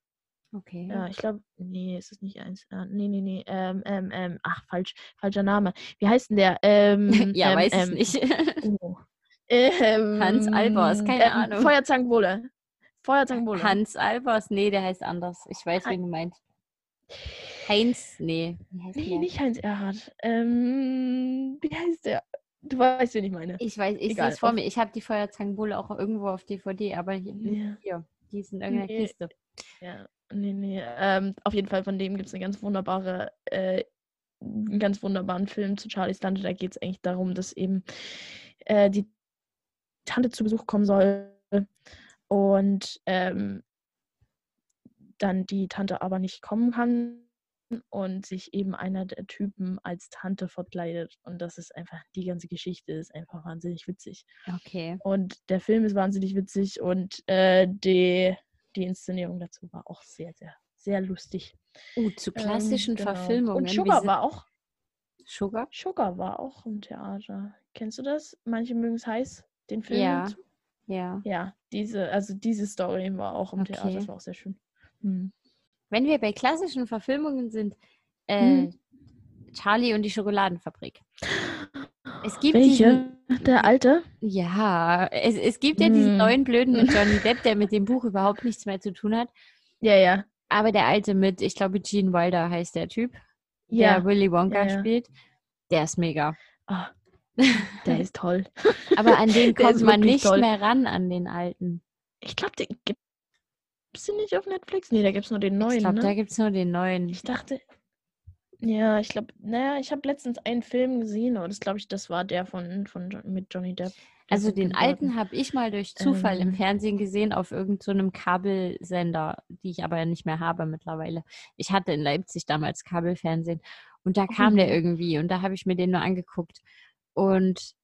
Okay. Ja, ich glaube, nee, es ist nicht Heinz Erhardt. Nee, nee, nee. Ähm, ähm, ähm, ach, falsch, falscher Name. Wie heißt denn der? Ähm, ja, ähm, weiß ähm, ich nicht. Oh. Ähm, Hans Albers, keine Ahnung. Feuerzangenbowle. Feuerzangenbowle. Hans Albers, nee, der heißt anders. Ich weiß, wen du meinst. Heinz, nee. Wie heißt Nee, nicht Heinz Erhardt. Ähm, wie heißt der? Du weißt, wen ich meine. Ich weiß, ich sehe Egal, es vor mir. Ich habe die Feuerzangenbowle auch irgendwo auf DVD, aber hier, Ja. hier die ist in irgendeiner Nee. Kiste. Ja, nee, nee. Ähm, auf jeden Fall von dem gibt es eine ganz wunderbare, äh, einen ganz wunderbaren Film zu Charlies Tante. Da geht es eigentlich darum, dass eben äh, die Tante zu Besuch kommen soll und ähm, dann die Tante aber nicht kommen kann und sich eben einer der Typen als Tante verkleidet. Und das ist einfach, die ganze Geschichte ist einfach wahnsinnig witzig. Okay. Und der Film ist wahnsinnig witzig und äh, die, die Inszenierung dazu war auch sehr, sehr, sehr lustig. Uh, zu klassischen Ähm, genau. Verfilmungen. Und Sugar war auch. Sugar? Sugar war auch im Theater. Kennst du das? Manche mögen es heiß, den Film. Ja. Ja. Ja, diese, also diese Story war auch im Theater, Okay. das war auch sehr schön. Hm. Wenn wir bei klassischen Verfilmungen sind, äh, Mhm. Charlie und die Schokoladenfabrik. Es gibt Welche? diesen, Der alte? ja, es, es gibt ja diesen Mhm. neuen Blöden mit Johnny Depp, der mit dem Buch überhaupt nichts mehr zu tun hat. Ja, ja. Aber der alte mit, ich glaube, Gene Wilder heißt der Typ, Ja. der Willy Wonka Ja, ja. spielt. Der ist mega. Ah, der ist toll. Aber an den kommt man nicht toll. mehr ran, an den alten. Ich glaube, den gibt es den nicht auf Netflix? Nee, da gibt es nur den neuen. ich glaube, ne? da gibt es nur den neuen. Ich dachte, ja, ich glaube, naja, ich habe letztens einen Film gesehen, aber das glaube ich, das war der von, von mit Johnny Depp. der Also den Tim alten habe ich mal durch Zufall im Ähm. Fernsehen gesehen auf irgendeinem Kabelsender, die ich aber ja nicht mehr habe mittlerweile. Ich hatte in Leipzig damals Kabelfernsehen und da kam der Oh. irgendwie und da habe ich mir den nur angeguckt und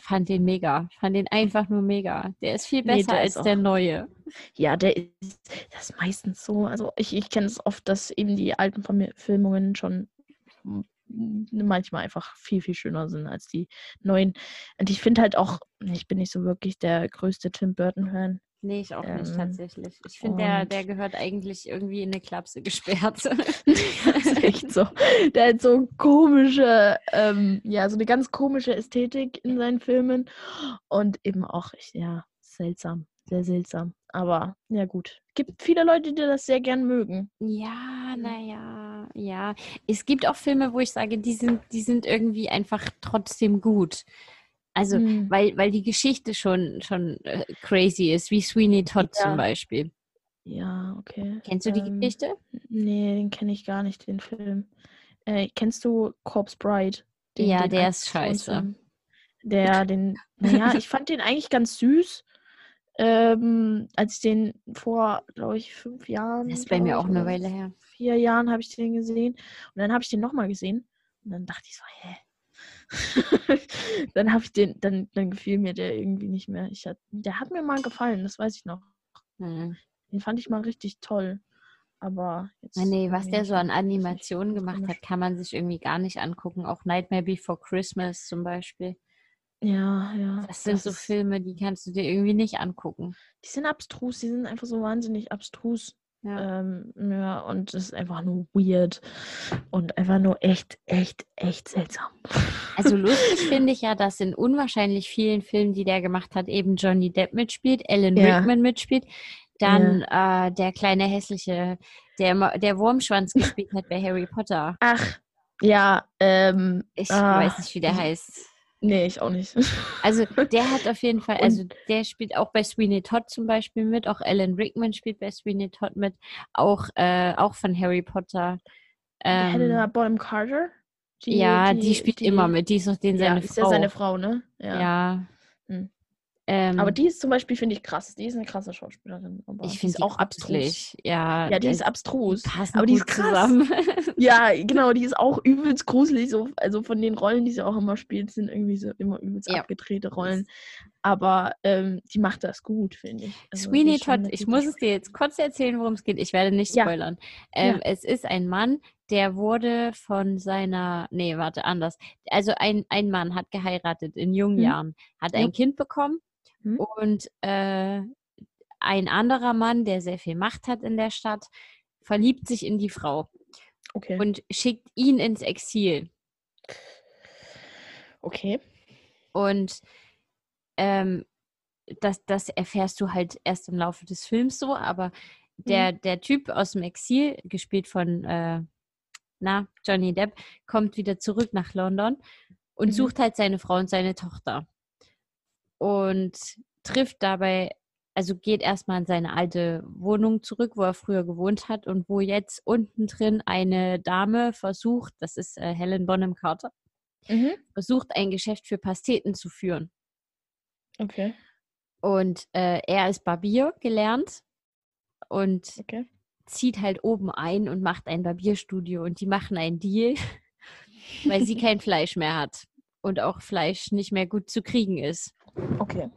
fand den mega. Fand den einfach nur mega. Der ist viel Nee, besser der als ist der auch- neue. Ja, der ist, das ist meistens so. Also ich, ich kenne es oft, dass eben die alten Verfilmungen schon manchmal einfach viel, viel schöner sind als die neuen. Und ich finde halt auch, ich bin nicht so wirklich der größte Tim Burton-Fan. Nee, ich auch nicht Ähm, tatsächlich. Ich finde, der, der gehört eigentlich irgendwie in eine Klapse gesperrt. das ist echt so. Der hat so komische, ähm, ja, so eine ganz komische Ästhetik in seinen Filmen. Und eben auch, ja, seltsam. Sehr seltsam. Aber ja gut. Gibt viele Leute, die das sehr gern mögen. Ja, naja, ja. Es gibt auch Filme, wo ich sage, die sind, die sind irgendwie einfach trotzdem gut. Also, Hm. weil, weil die Geschichte schon, schon äh, crazy ist, wie Sweeney Todd Ja. zum Beispiel. Ja, okay. Kennst du die Ähm, Geschichte? Nee, den kenne ich gar nicht, den Film. Äh, kennst du Corpse Bride? Den- Ja, den der ist scheiße. Der, den, naja, ich fand den eigentlich ganz süß. Ähm, als ich den vor, glaube ich, fünf Jahren. Das ist bei mir auch eine Weile her. Vier Jahren habe ich den gesehen. Und dann habe ich den nochmal gesehen. Und dann dachte ich so, hä? dann habe ich den, dann, dann gefiel mir der irgendwie nicht mehr. Ich hat, der hat mir mal gefallen, das weiß ich noch. Hm. Den fand ich mal richtig toll. Aber jetzt. Nee, was der so an Das Animationen gemacht hat, kann man sich irgendwie gar nicht angucken. Auch Nightmare Before Christmas zum Beispiel. Ja, ja. Das sind so ist- Filme, die kannst du dir irgendwie nicht angucken. Die sind abstrus, die sind einfach so wahnsinnig abstrus. Ja. Ähm, ja, und es ist einfach nur weird und einfach nur echt, echt, echt seltsam. Also lustig finde ich ja, dass in unwahrscheinlich vielen Filmen, die der gemacht hat, eben Johnny Depp mitspielt, Alan Ja. Rickman mitspielt, dann äh, der kleine hässliche, der, der Wurmschwanz gespielt hat bei Harry Potter. Ach, ja, ähm, Ich Ah, weiß nicht, wie der heißt. Nee, ich auch nicht. Also der hat auf jeden Fall, also der spielt auch bei Sweeney Todd zum Beispiel mit, auch Alan Rickman spielt bei Sweeney Todd mit, auch, äh, auch von Harry Potter. Der Helena Ähm, Bonham Carter? ja, die, spielt immer mit, die ist auch den Ja, seine ist Frau. ja seine Frau, ne? Ja. Hm. Ähm, Aber die ist zum Beispiel, finde ich, krass. Die ist eine krasse Schauspielerin. Aber ich finde ist auch abstrus. Ja, Ja, die ist abstrus. passen aber die ist krass. zusammen. Ja, genau, die ist auch übelst gruselig. So, also von den Rollen, die sie auch immer spielt, sind irgendwie so immer übelst Ja. abgedrehte Rollen. Aber ähm, die macht das gut, finde ich. Also, Sweeney Todd, ich muss es dir jetzt kurz erzählen, worum es geht. Ich werde nicht Ja. spoilern. Ähm, Ja. Es ist ein Mann, der wurde von seiner, nee, warte, anders. Also ein, ein Mann hat geheiratet in jungen Mhm. Jahren, hat ein Kind bekommen Mhm. und äh, ein anderer Mann, der sehr viel Macht hat in der Stadt, verliebt sich in die Frau Okay. und schickt ihn ins Exil. okay. Und ähm, das, das erfährst du halt erst im Laufe des Films so, aber der, der Typ aus dem Exil, gespielt von äh, na, Johnny Depp, kommt wieder zurück nach London und Mhm. sucht halt seine Frau und seine Tochter. Und trifft dabei, also geht erstmal in seine alte Wohnung zurück, wo er früher gewohnt hat und wo jetzt unten drin eine Dame versucht, das ist äh, Helen Bonham Carter, Mhm. versucht, ein Geschäft für Pasteten zu führen. Okay. Und äh, er ist Barbier gelernt und Okay. zieht halt oben ein und macht ein Barbierstudio und die machen einen Deal, weil sie kein Fleisch mehr hat und auch Fleisch nicht mehr gut zu kriegen ist. Okay.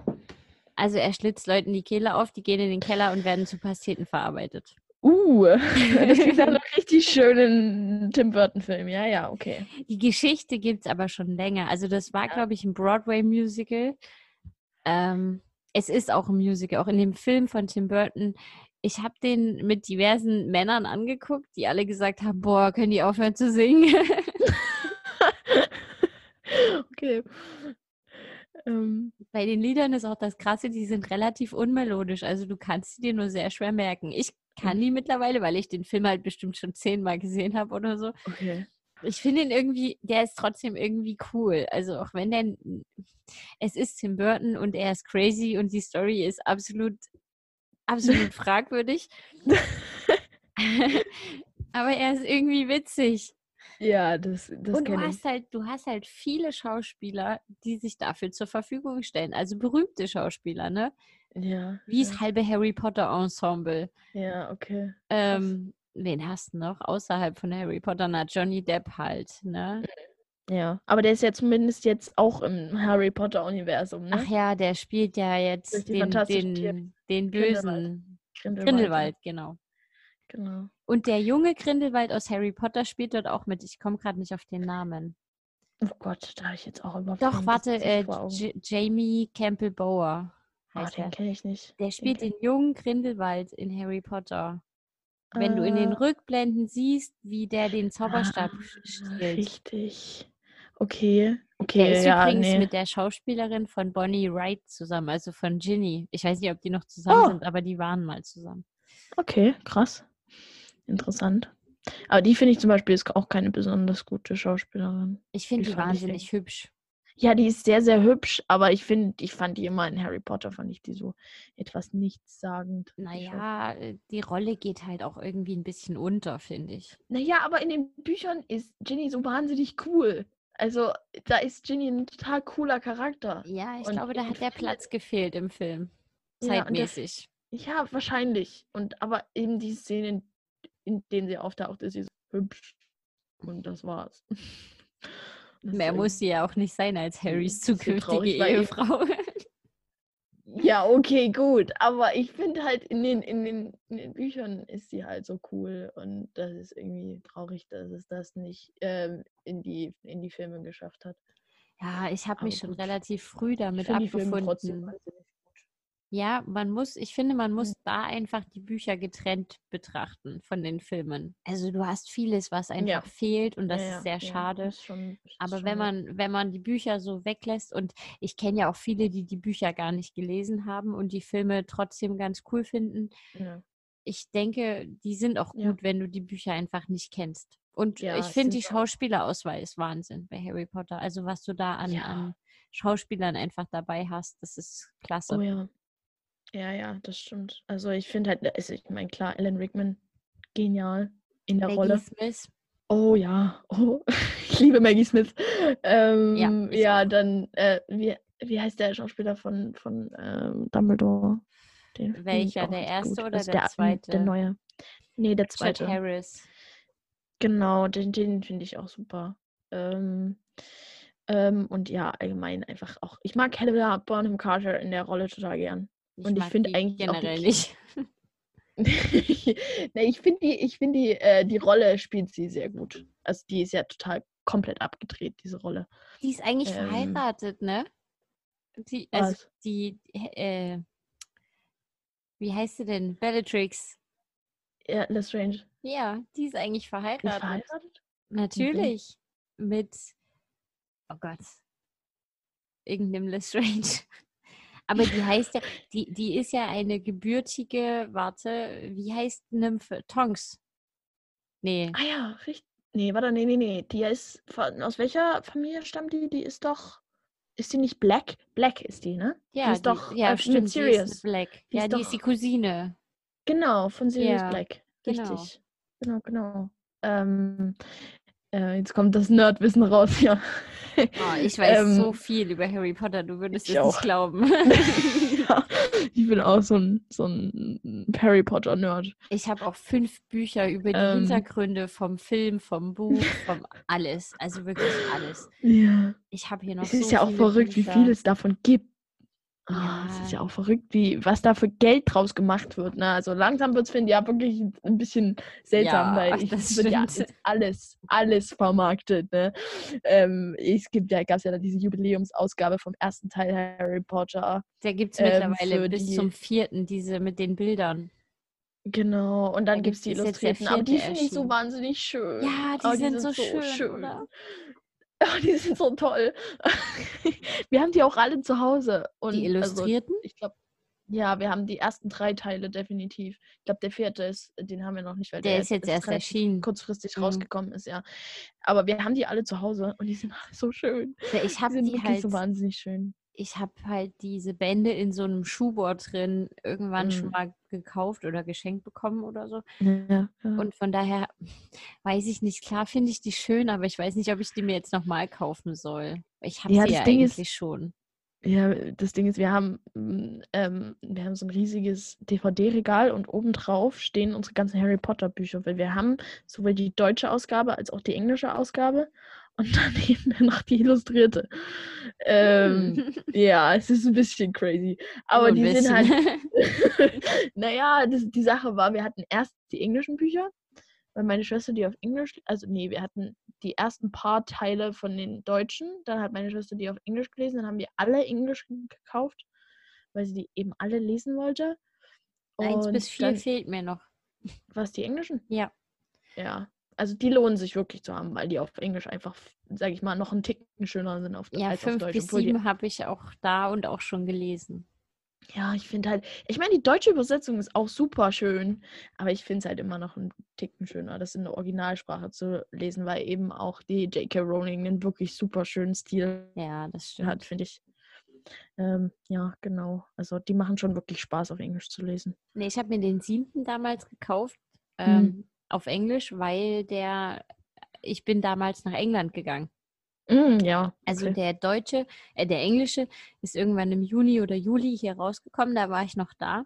Also er schlitzt Leuten die Kehle auf, die gehen in den Keller und werden zu Pasteten verarbeitet. Uh, das klingt nach einem richtig schönen Tim Burton-Film. Ja, ja, okay. Die Geschichte gibt es aber schon länger. Also das war, glaube ich, ein Broadway-Musical. Ähm, es ist auch ein Musical, auch in dem Film von Tim Burton. Ich habe den mit diversen Männern angeguckt, die alle gesagt haben, boah, können die aufhören zu singen? okay. Ähm, Bei den Liedern ist auch das Krasse, die sind relativ unmelodisch. Also du kannst sie dir nur sehr schwer merken. Ich kann die mittlerweile, weil ich den Film halt bestimmt schon zehnmal gesehen habe oder so. okay. Ich finde ihn irgendwie, der ist trotzdem irgendwie cool. Also auch wenn der, es ist Tim Burton und er ist crazy und die Story ist absolut, absolut fragwürdig. Aber er ist irgendwie witzig. Ja, das, das und du kenne ich. hast halt, du hast halt viele Schauspieler, die sich dafür zur Verfügung stellen. Also berühmte Schauspieler, ne? Ja. Wie ja. das halbe Harry Potter Ensemble. Ja, okay. Ähm, wen hast du noch? Außerhalb von Harry Potter, na, Johnny Depp halt, ne? Ja. Aber der ist ja zumindest jetzt auch im Harry Potter-Universum, ne? Ach ja, der spielt ja jetzt den, den, den bösen Grindelwald. Grindelwald, genau. Genau. Und der junge Grindelwald aus Harry Potter spielt dort auch mit. Ich komme gerade nicht auf den Namen. Oh Gott, da habe ich jetzt auch überhaupt Doch, warte, äh, Jamie Campbell Bower Ah, heißt den er. kenne ich nicht. Der spielt kenn den jungen Grindelwald in Harry Potter. Wenn du in den Ah, Rückblenden siehst, wie der den Zauberstab ah, stiehlt. Richtig. Okay. Der Okay, ist ja, übrigens nee. mit der Schauspielerin von Bonnie Wright zusammen, also von Ginny. Ich weiß nicht, ob die noch zusammen Oh. sind, aber die waren mal zusammen. Okay, krass. Interessant. Aber die finde ich zum Beispiel ist auch keine besonders gute Schauspielerin. Ich finde Die die wahnsinnig hübsch. Ja, die ist sehr, sehr hübsch, aber ich finde, ich fand die immer in Harry Potter, fand ich die so etwas nichtssagend. Naja, äh, die Rolle geht halt auch irgendwie ein bisschen unter, finde ich. Naja, aber in den Büchern ist Ginny so wahnsinnig cool. Also, da ist Ginny ein total cooler Charakter. Ja, ich Und glaube, da hat der Platz gefehlt im Film. Ja, und der- Zeitmäßig. Ja, wahrscheinlich. Und aber eben die Szenen, in denen sie auftaucht, ist sie so hübsch. Und das war's. Ist Mehr muss sie ja auch nicht sein als Harrys bisschen zukünftige Ehefrau. Ja, okay, gut. Aber ich finde halt, in den, in, den, in den Büchern ist sie halt so cool. Und das ist irgendwie traurig, dass es das nicht ähm, in, die, in die Filme geschafft hat. Ja, ich habe mich schon relativ früh Ich damit trotzdem abgefunden. Ja, man muss, ich finde, man muss Mhm. da einfach die Bücher getrennt betrachten von den Filmen. Also du hast vieles, was Ja. einfach fehlt und das Ja, ja, ist sehr ja, schade. ist schon, ist Aber wenn man, wenn man die Bücher so weglässt und ich kenne ja auch viele, die die Bücher gar nicht gelesen haben und die Filme trotzdem ganz cool finden. Ja. Ich denke, die sind auch Ja. gut, wenn du die Bücher einfach nicht kennst. Und Ja, ich finde, die Schauspielerauswahl ist Wahnsinn bei Harry Potter. Also was du da an, Ja. an Schauspielern einfach dabei hast, das ist klasse. Oh ja. Ja, ja, das stimmt. Also ich finde halt, also ich meine, klar, Alan Rickman, genial in der Maggie Rolle. Smith, Oh ja, oh, ich liebe Maggie Smith. Ähm, ja, auch. dann, äh, wie, wie heißt der Schauspieler von, von ähm, Dumbledore? Den Welcher, der erste gut. oder Also der Der zweite? neue. Nee, der zweite. Harris. Genau, den, den finde ich auch super. Ähm, ähm, und ja, allgemein einfach auch. Ich mag Helena Bonham Carter in der Rolle total gern. Ich Und ich finde die eigentlich die generell Ki- nicht. ich finde die, ich finde die, äh, die Rolle spielt sie sehr gut. Also die ist ja total komplett abgedreht, diese Rolle. Die ist eigentlich Ähm, verheiratet, ne? Die, also Was? die, äh, wie heißt sie denn? Bellatrix. Ja, Lestrange. Ja, die ist eigentlich Die ist verheiratet. verheiratet? Natürlich. Mit, oh Gott, irgendeinem Lestrange. Aber die heißt ja, die, die ist ja eine gebürtige, warte, wie heißt Nymphe? Tonks. Nee, Ah ja, richtig. Nee, warte, nee, nee, nee. Die ist von, aus welcher Familie stammt die? Die ist doch. Ist die nicht Black? Black ist die, ne? ja, die ist doch ja, äh, stimmt, mit sie ist Sirius. Black. Die ja, ist die ist die doch- Cousine. Genau, von Sirius Ja, Black. genau. Richtig. Genau, genau. Ähm, äh, jetzt kommt das Nerdwissen raus, ja. Oh, ich weiß Ähm, so viel über Harry Potter, du würdest es auch. nicht glauben. ja, ich bin auch so ein, so ein Harry Potter-Nerd. Ich habe auch fünf Bücher über die Ähm. Hintergründe vom Film, vom Buch, vom alles. Also wirklich alles. Ja. Ich habe hier noch Es so ist ja auch verrückt, wie Bücher. viel es davon gibt. Ah, es ist Ja. ja auch verrückt, wie, was da für Geld draus gemacht wird. Ne? Also langsam wird es, finde ich, ja wirklich ein bisschen seltsam, Ja, weil ich, das wird ja alles, alles vermarktet. Ne? Ähm, es gibt ja, gab es ja da diese Jubiläumsausgabe vom ersten Teil Harry Potter. Da gibt es ähm, mittlerweile bis die- zum vierten, diese mit den Bildern. Genau, und dann Da gibt es die der Illustrierten, aber die finde ich so wahnsinnig schön. Ja, die Aber sind so schön, oder? Oh, die sind so toll. wir haben die auch alle zu Hause. Und Die also, Illustrierten? ich glaube, ja, wir haben die ersten drei Teile definitiv. Ich glaube, der vierte ist, den haben wir noch nicht, weil Der ist jetzt erst erschienen. kurzfristig Mhm. rausgekommen ist, ja. Aber wir haben die alle zu Hause und die sind alle so schön. Ich Die habe sind die wirklich halt, so wahnsinnig schön. Ich habe halt diese Bände in so einem Schubort drin irgendwann schon Mhm. mal gekauft oder geschenkt bekommen oder so. Ja, ja. Und von daher weiß ich nicht. Klar finde ich die schön, aber ich weiß nicht, ob ich die mir jetzt nochmal kaufen soll. Ich habe Ja, sie das ja Ding ist- eigentlich schon. Ja, das Ding ist, wir haben, ähm, wir haben so ein riesiges DVD-Regal und obendrauf stehen unsere ganzen Harry Potter-Bücher, weil wir haben sowohl die deutsche Ausgabe als auch die englische Ausgabe und daneben noch die illustrierte. Ähm, Hm. ja, es ist ein bisschen crazy. Aber die sind halt, bisschen. naja, das, die Sache war, wir hatten erst die englischen Bücher, weil meine Schwester die auf Englisch, also nee, wir hatten die ersten paar Teile von den Deutschen, dann hat meine Schwester die auf Englisch gelesen, dann haben wir alle Englisch gekauft, weil sie die eben alle lesen wollte. Eins Und bis vier dann, fehlt mir noch. was die englischen? Ja. Ja. Also die lohnen sich wirklich zu haben, weil die auf Englisch einfach, sag ich mal, noch einen Ticken schöner sind auf, Ja, als auf fünf Deutsch. bis obwohl die sieben habe ich auch da und auch schon gelesen. Ja, ich finde halt, ich meine, die deutsche Übersetzung ist auch super schön, aber ich finde es halt immer noch einen Ticken schöner, das in der Originalsprache zu lesen, weil eben auch die J.K. Rowling einen wirklich super schönen Stil Ja, das hat, stimmt. finde ich. Ähm, ja, genau. Also die machen schon wirklich Spaß auf Englisch zu lesen. Nee, ich habe mir den siebten damals gekauft Hm. Auf Englisch, weil der, ich bin damals nach England gegangen. Mm, ja, Also okay. der deutsche, äh, der englische ist irgendwann im Juni oder Juli hier rausgekommen, da war ich noch da.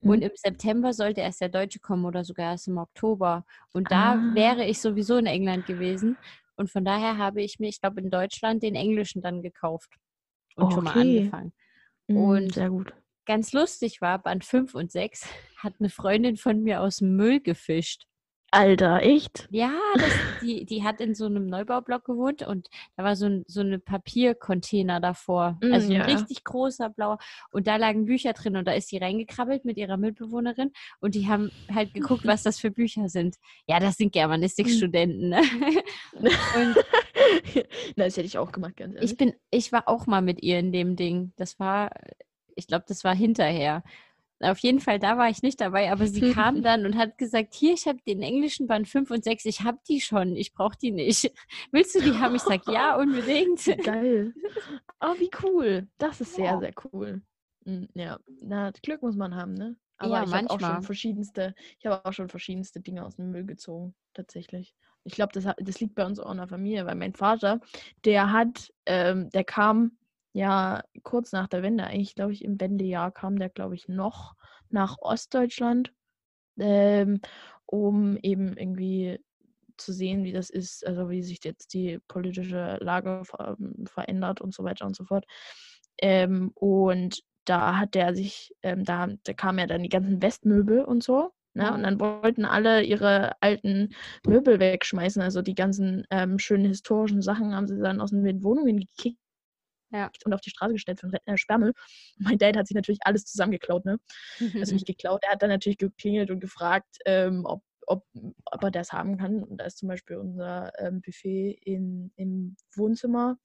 Und Mhm. im September sollte erst der deutsche kommen oder sogar erst im Oktober. Und da Ah. wäre ich sowieso in England gewesen. Und von daher habe ich mir, ich glaube, in Deutschland den englischen dann gekauft und schon mal Okay. angefangen. Mm, und- sehr gut. Ganz lustig war, Band 5 und 6 hat eine Freundin von mir aus dem Müll gefischt. Alter, echt? Ja, das, die, die hat in so einem Neubaublock gewohnt und da war so, ein, so eine Papiercontainer davor. Mm, also ein ja. richtig großer blauer. Und da lagen Bücher drin und da ist sie reingekrabbelt mit ihrer Mitbewohnerin und die haben halt geguckt, was das für Bücher sind. Ja, das sind Germanistikstudenten. Ne? und Na, das hätte ich auch gemacht, ganz ehrlich. ich bin, ich war auch mal mit ihr in dem Ding. Das war, ich glaube, das war hinterher. Auf jeden Fall, da war ich nicht dabei, aber sie kam dann und hat gesagt, hier, ich habe den englischen Band 5 und 6, ich habe die schon, ich brauche die nicht. Willst du die haben? Ich sage, ja, unbedingt. Geil. Oh, wie cool. Das ist sehr, Ja. sehr cool. Mm, Ja, na, Glück muss man haben, ne? Aber Ja, ich habe auch schon verschiedenste, ich habe auch schon verschiedenste Dinge aus dem Müll gezogen, tatsächlich. Ich glaube, das, das liegt bei uns auch in der Familie, weil mein Vater, der hat, ähm, der kam ja kurz nach der Wende, eigentlich glaube ich im Wendejahr kam der, glaube ich, noch nach Ostdeutschland, ähm, um eben irgendwie zu sehen, wie das ist, also wie sich jetzt die politische Lage ver ähm, verändert und so weiter und so fort. Ähm, und da hat der sich, ähm, da, da kamen ja dann die ganzen Westmöbel und so. Ne? Und Mhm. dann wollten alle ihre alten Möbel wegschmeißen, also die ganzen ähm, schönen historischen Sachen haben sie dann aus den Wohnungen gekickt Ja. und auf die Straße gestellt für äh, Sperrmüll. Mein Dad hat sich natürlich alles zusammengeklaut, ne? Also nicht geklaut, er hat dann natürlich geklingelt und gefragt, ähm, ob, ob, ob er das haben kann. Und da ist zum Beispiel unser ähm, Buffet in, im Wohnzimmer,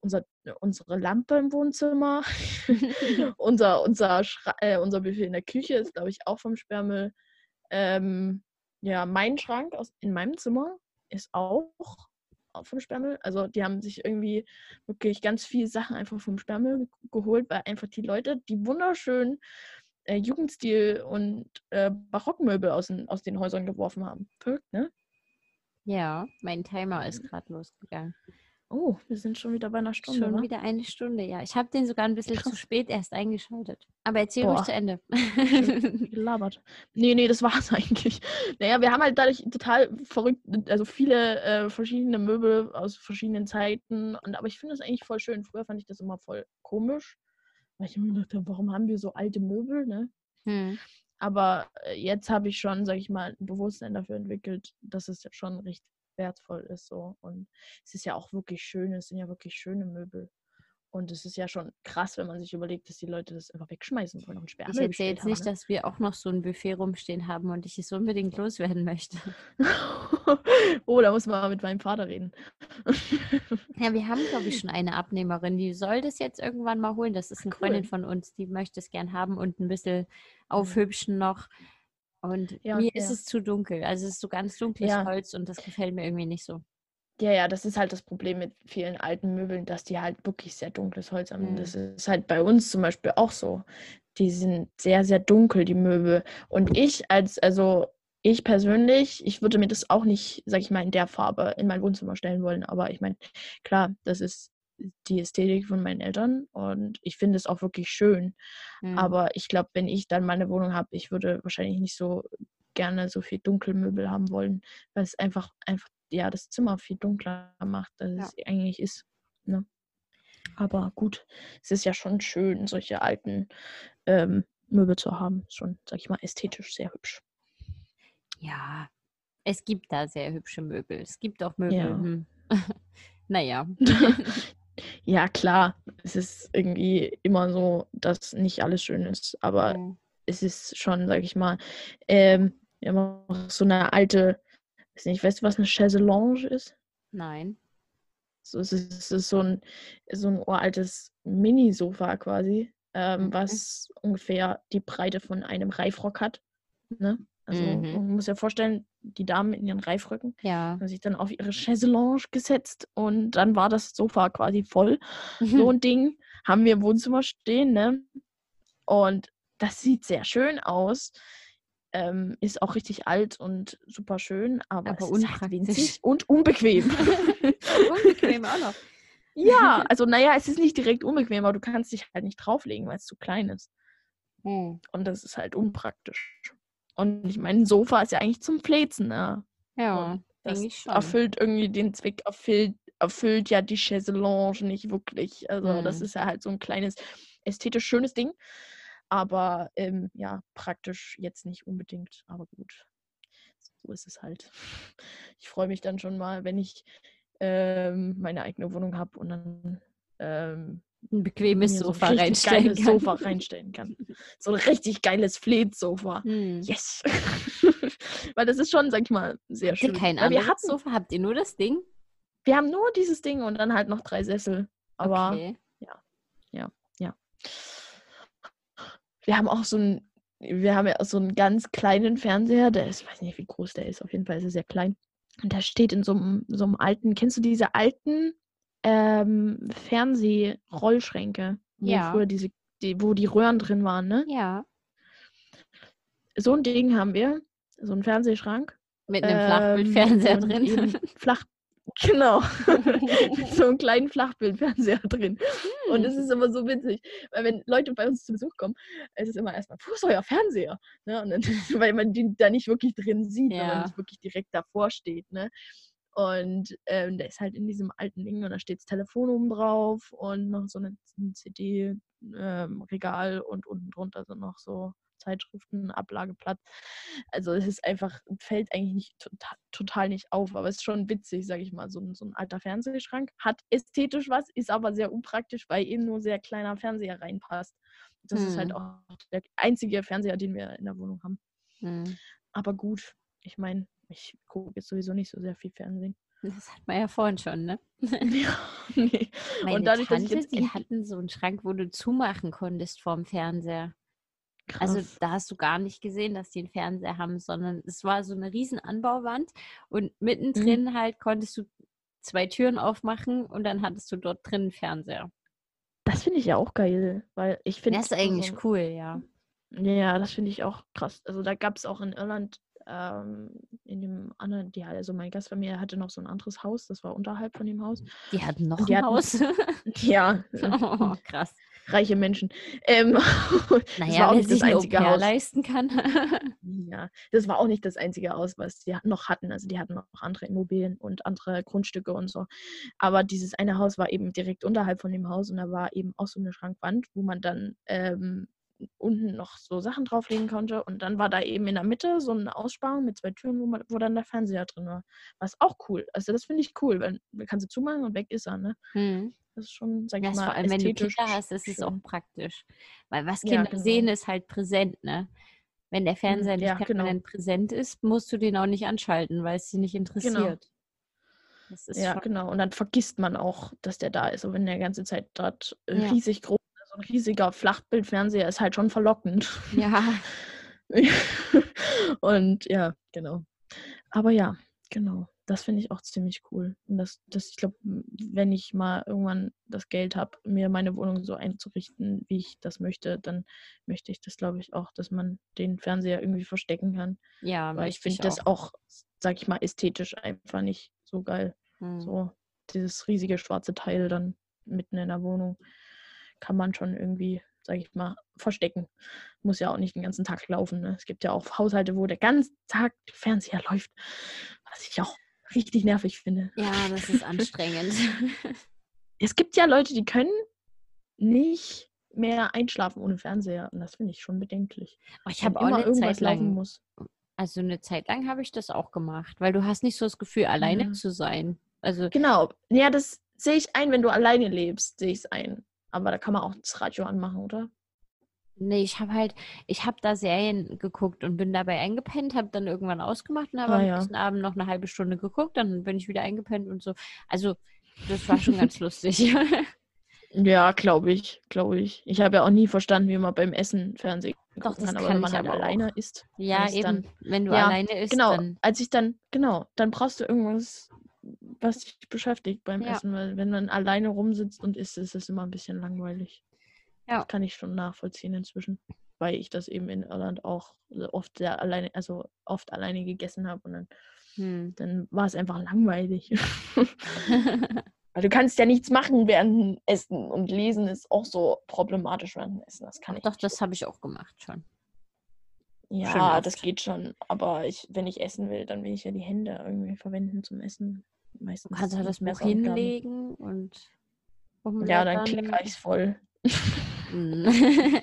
unser, unsere Lampe im Wohnzimmer, unser, unser, Schra äh, unser Buffet in der Küche ist, glaube ich, auch vom Sperrmüll. Ähm, ja, mein Schrank aus, in meinem Zimmer ist auch vom Sperrmüll. Also die haben sich irgendwie wirklich ganz viele Sachen einfach vom Sperrmüll ge- geholt, weil einfach die Leute die wunderschönen äh, Jugendstil und äh, Barockmöbel aus den, aus den Häusern geworfen haben. Verrückt, ne? ja, mein Timer ist gerade losgegangen. Oh, wir sind schon wieder bei einer Stunde. Schon wa? wieder eine Stunde, ja. Ich habe den sogar ein bisschen zu Krass. spät erst eingeschaltet. Aber erzähl ruhig Boah. zu Ende. Gelabert. Nee, nee, das war's eigentlich. Naja, wir haben halt dadurch total verrückt, also viele äh, verschiedene Möbel aus verschiedenen Zeiten. Und, aber ich finde das eigentlich voll schön. Früher fand ich das immer voll komisch. Weil ich immer gedacht habe, warum haben wir so alte Möbel, ne? hm. Aber äh, jetzt habe ich schon, sage ich mal, ein Bewusstsein dafür entwickelt, dass es ja schon recht wertvoll ist. So. Und es ist ja auch wirklich schön, es sind ja wirklich schöne Möbel. Und es ist ja schon krass, wenn man sich überlegt, dass die Leute das einfach wegschmeißen wollen und Ich Sperrmüll erzähle jetzt nicht, ne? dass wir auch noch so ein Buffet rumstehen haben und ich es unbedingt loswerden möchte. oh, da muss man mal mit meinem Vater reden. Ja, wir haben, glaube ich, schon eine Abnehmerin, die soll das jetzt irgendwann mal holen. Das ist eine Cool. Freundin von uns, die möchte es gern haben und ein bisschen aufhübschen noch. Und Ja, mir ist ja. es zu dunkel. Also es ist so ganz dunkles Ja. Holz und das gefällt mir irgendwie nicht so. Ja, ja, das ist halt das Problem mit vielen alten Möbeln, dass die halt wirklich sehr dunkles Holz haben. Mhm. Das ist halt bei uns zum Beispiel auch so. Die sind sehr, sehr dunkel, die Möbel. Und ich als, also ich persönlich, ich würde mir das auch nicht, sag ich mal, in der Farbe in mein Wohnzimmer stellen wollen. Aber ich meine, klar, das ist die Ästhetik von meinen Eltern und ich finde es auch wirklich schön. Hm. Aber ich glaube, wenn ich dann meine Wohnung habe, ich würde wahrscheinlich nicht so gerne so viel Dunkelmöbel haben wollen, weil es einfach, einfach, ja, das Zimmer viel dunkler macht, als Ja. es eigentlich ist. Ne? Aber gut, es ist ja schon schön, solche alten ähm, Möbel zu haben. Schon, sag ich mal, ästhetisch sehr hübsch. Ja, es gibt da sehr hübsche Möbel. Es gibt auch Möbel. Ja. Hm. naja. ja, klar, es ist irgendwie immer so, dass nicht alles schön ist, aber Hm. es ist schon, sag ich mal, ähm, immer so eine alte, weiß nicht, weißt du, was eine Chaiselange ist? Nein. So, es ist, es ist so ein, so ein uraltes Mini-Sofa quasi, ähm, Mhm. was ungefähr die Breite von einem Reifrock hat. Ne? Also Mhm. man muss ja vorstellen, die Damen in ihren Reifröcken Ja. haben sich dann auf ihre Chaiselange gesetzt und dann war das Sofa quasi voll. So ein Ding haben wir im Wohnzimmer stehen, ne? Und das sieht sehr schön aus. Ähm, ist auch richtig alt und super schön, aber, Aber halt unpraktisch. winzig und unbequem. Unbequem auch noch. ja, also naja, es ist nicht direkt unbequem, aber du kannst dich halt nicht drauflegen, weil es zu klein ist. Hm. Und das ist halt unpraktisch. Und ich meine, ein Sofa ist ja eigentlich zum Fläzen, ne? Ja, Und das erfüllt irgendwie den Zweck, erfüllt, erfüllt ja die Chaiselange nicht wirklich. Also das Mhm. ist ja halt so ein kleines, ästhetisch schönes Ding. Aber ähm, ja, praktisch jetzt nicht unbedingt, aber gut. so ist es halt. Ich freue mich dann schon mal, wenn ich ähm, meine eigene Wohnung habe und dann ähm, ein bequemes so Sofa ein reinstellen kann. Sofa reinstellen kann. So ein richtig geiles Fleet-Sofa. Hm. Yes! Weil das ist schon, sag ich mal, sehr schön. kein anderes hatten, Sofa? Habt ihr nur das Ding? wir haben nur dieses Ding und dann halt noch drei Sessel. Aber okay. wir haben auch so einen, wir haben ja auch so einen ganz kleinen Fernseher, der ist, ich weiß nicht, wie groß der ist, auf jeden Fall ist er sehr klein. Und der steht in so einem, so einem alten, kennst du diese alten ähm, Fernsehrollschränke? Wo Ja. früher diese, die, wo die Röhren drin waren, ne? Ja. So ein Ding haben wir, so einen Fernsehschrank. Mit einem ähm, Flachbildfernseher drin. Flach, genau. Mit so einem kleinen Flachbildfernseher drin. Und es ist immer so witzig, weil wenn Leute bei uns zu Besuch kommen, ist es immer erstmal, wo ist euer Fernseher? Ne? Und dann, weil man den da nicht wirklich drin sieht, Ja. man nicht wirklich direkt davor steht. Ne? Und ähm, der ist halt in diesem alten Ding und da steht das Telefon oben drauf und noch so ein CD-Regal und unten drunter sind noch so Zeitschriften, Ablageplatz. Also es ist einfach, fällt eigentlich nicht total, total nicht auf, aber es ist schon witzig, sage ich mal. So, ein- so ein alter Fernsehschrank hat ästhetisch was, ist aber sehr unpraktisch, weil eben nur sehr kleiner Fernseher reinpasst. Das ist halt Hm. auch der einzige Fernseher, den wir in der Wohnung haben. Hm. Aber gut, ich meine, ich gucke jetzt sowieso nicht so sehr viel Fernsehen. Das hat man ja vorhin schon, ne? ja, nee. Meine Und dadurch, dass Tante, ich jetzt die hatten so einen Schrank, wo du zumachen konntest vorm Fernseher. Also Krass. da hast du gar nicht gesehen, dass die einen Fernseher haben, sondern es war so eine riesen Anbauwand und mittendrin Mhm. halt konntest du zwei Türen aufmachen und dann hattest du dort drin einen Fernseher. das finde ich ja auch geil, weil ich finde. Das ist eigentlich so, cool, ja. Ja, das finde ich auch krass. Also da gab es auch in Irland, ähm, in dem anderen, die, also meine Gastfamilie hatte noch so ein anderes Haus, das war unterhalb von dem Haus. Die hatten noch die ein hatten- Haus. Ja, oh, krass. reiche Menschen. Ähm, das war Naja, auch wer nicht sich das ein einzige Haus. leisten kann. Ja, das war auch nicht das einzige Haus, was die noch hatten. Also die hatten noch andere Immobilien und andere Grundstücke und so. Aber dieses eine Haus war eben direkt unterhalb von dem Haus und da war eben auch so eine Schrankwand, wo man dann ähm, unten noch so Sachen drauflegen konnte. Und dann war da eben in der Mitte so eine Aussparung mit zwei Türen, wo, man, wo dann der Fernseher drin war. Was auch cool. Also das finde ich cool, weil man kann sie zumachen und weg ist er, ne? Hm. Das ist schon, sag ich Das mal, vor allem, wenn du Kinder hast, ist es auch praktisch. Weil was Ja, Kinder sehen, genau. ist halt präsent, ne? Wenn der Fernseher nicht ja, genau. präsent ist, musst du den auch nicht anschalten, weil es sie nicht interessiert. Das ist Ja, genau. Und dann vergisst man auch, dass der da ist. Und wenn der ganze Zeit dort Ja. riesig groß ein riesiger Flachbildfernseher ist halt schon verlockend. ja, Und ja, genau. Aber ja, genau. Das finde ich auch ziemlich cool. Und das, das ich glaube, wenn ich mal irgendwann das Geld habe, mir meine Wohnung so einzurichten, wie ich das möchte, dann möchte ich das, glaube ich, auch, dass man den Fernseher irgendwie verstecken kann. ja, Weil ich finde das auch, sag ich mal, ästhetisch einfach nicht so geil. Hm. So, dieses riesige schwarze Teil dann mitten in der Wohnung kann man schon irgendwie, sag ich mal, verstecken. Muss ja auch nicht den ganzen Tag laufen. Ne? Es gibt ja auch Haushalte, wo der ganze Tag Fernseher läuft, was ich auch richtig nervig finde. Ja, das ist anstrengend. Es gibt ja Leute, die können nicht mehr einschlafen ohne Fernseher und das finde ich schon bedenklich. Aber ich habe auch immer eine irgendwas Zeit lang, laufen muss. also eine Zeit lang habe ich das auch gemacht, weil du hast nicht so das Gefühl, alleine Ja. zu sein. Also Genau. Ja, das sehe ich ein, wenn du alleine lebst, sehe ich es ein. Aber da kann man auch das Radio anmachen, oder? Nee, ich habe halt, ich habe da Serien geguckt und bin dabei eingepennt, habe dann irgendwann ausgemacht und habe Ah, am ja. nächsten Abend noch eine halbe Stunde geguckt, dann bin ich wieder eingepennt und so. Also, das war schon ganz lustig. Ja, glaube ich, glaube ich. Ich habe ja auch nie verstanden, wie man beim Essen Fernsehen Doch, gucken das kann, aber kann wenn man halt aber auch. alleine isst. ja, eben, dann- wenn du Ja, alleine isst, Genau, dann. als ich dann, genau, dann brauchst du irgendwas, was dich beschäftigt beim Ja. Essen, weil wenn man alleine rumsitzt und isst, ist es immer ein bisschen langweilig. Ja. Das kann ich schon nachvollziehen inzwischen, weil ich das eben in Irland auch oft sehr alleine, also oft alleine gegessen habe und dann, Hm. dann war es einfach langweilig. Weil du kannst ja nichts machen während Essen und Lesen ist auch so problematisch während Essen. Das kann ich Doch, das habe ich auch gemacht schon. Ja, das geht schon. Aber ich, wenn ich essen will, dann will ich ja die Hände irgendwie verwenden zum Essen. Du Meistens kannst mit das Buch hinlegen und Ja, dann umblättern. klecker ich's voll. Hm.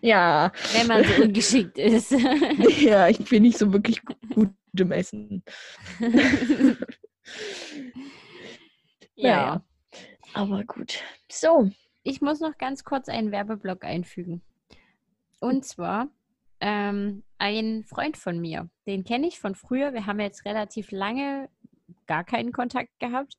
Ja. Wenn man so ungeschickt ist. ja, ich bin nicht so wirklich gut im Essen. ja. Naja. Aber gut. So. Ich muss noch ganz kurz einen Werbeblock einfügen. Und zwar ähm, ein Freund von mir, den kenne ich von früher. Wir haben jetzt relativ lange gar keinen Kontakt gehabt.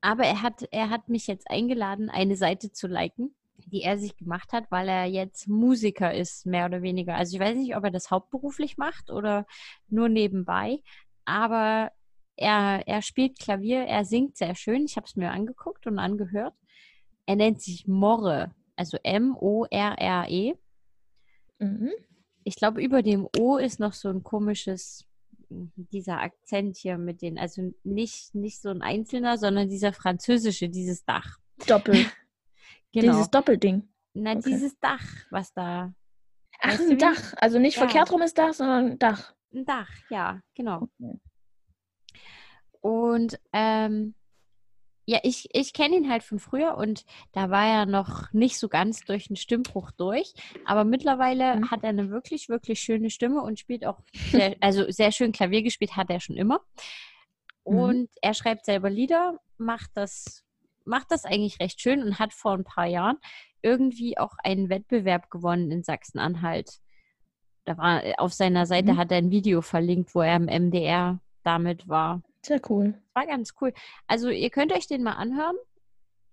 Aber er hat, er hat mich jetzt eingeladen, eine Seite zu liken, die er sich gemacht hat, weil er jetzt Musiker ist, mehr oder weniger. Also ich weiß nicht, ob er das hauptberuflich macht oder nur nebenbei. Aber er, er spielt Klavier, er singt sehr schön. Ich habe es mir angeguckt und angehört. Er nennt sich Morre, also M-O-R-R-E. Mhm. Ich glaube, über dem O ist noch so ein komisches, dieser Akzent hier mit den, also nicht, nicht so ein einzelner, sondern dieser französische, dieses Dach. Doppel. Genau. Dieses Doppelding. Na, okay. dieses Dach, was da. Ach, Weißt du ein wie? Dach. Also nicht Ja. verkehrt rum ist Dach, sondern ein Dach. Ein Dach, ja, genau. Okay. Und ähm, ja, ich, ich kenne ihn halt von früher und da war er noch nicht so ganz durch den Stimmbruch durch. Aber mittlerweile Mhm. hat er eine wirklich, wirklich schöne Stimme und spielt auch sehr, also sehr schön Klavier gespielt hat er schon immer. Mhm. Und er schreibt selber Lieder, macht das, macht das eigentlich recht schön und hat vor ein paar Jahren irgendwie auch einen Wettbewerb gewonnen in Sachsen-Anhalt. Da war auf seiner Seite Mhm. hat er ein Video verlinkt, wo er im MDR damit war Sehr cool. war ganz cool. Also ihr könnt euch den mal anhören,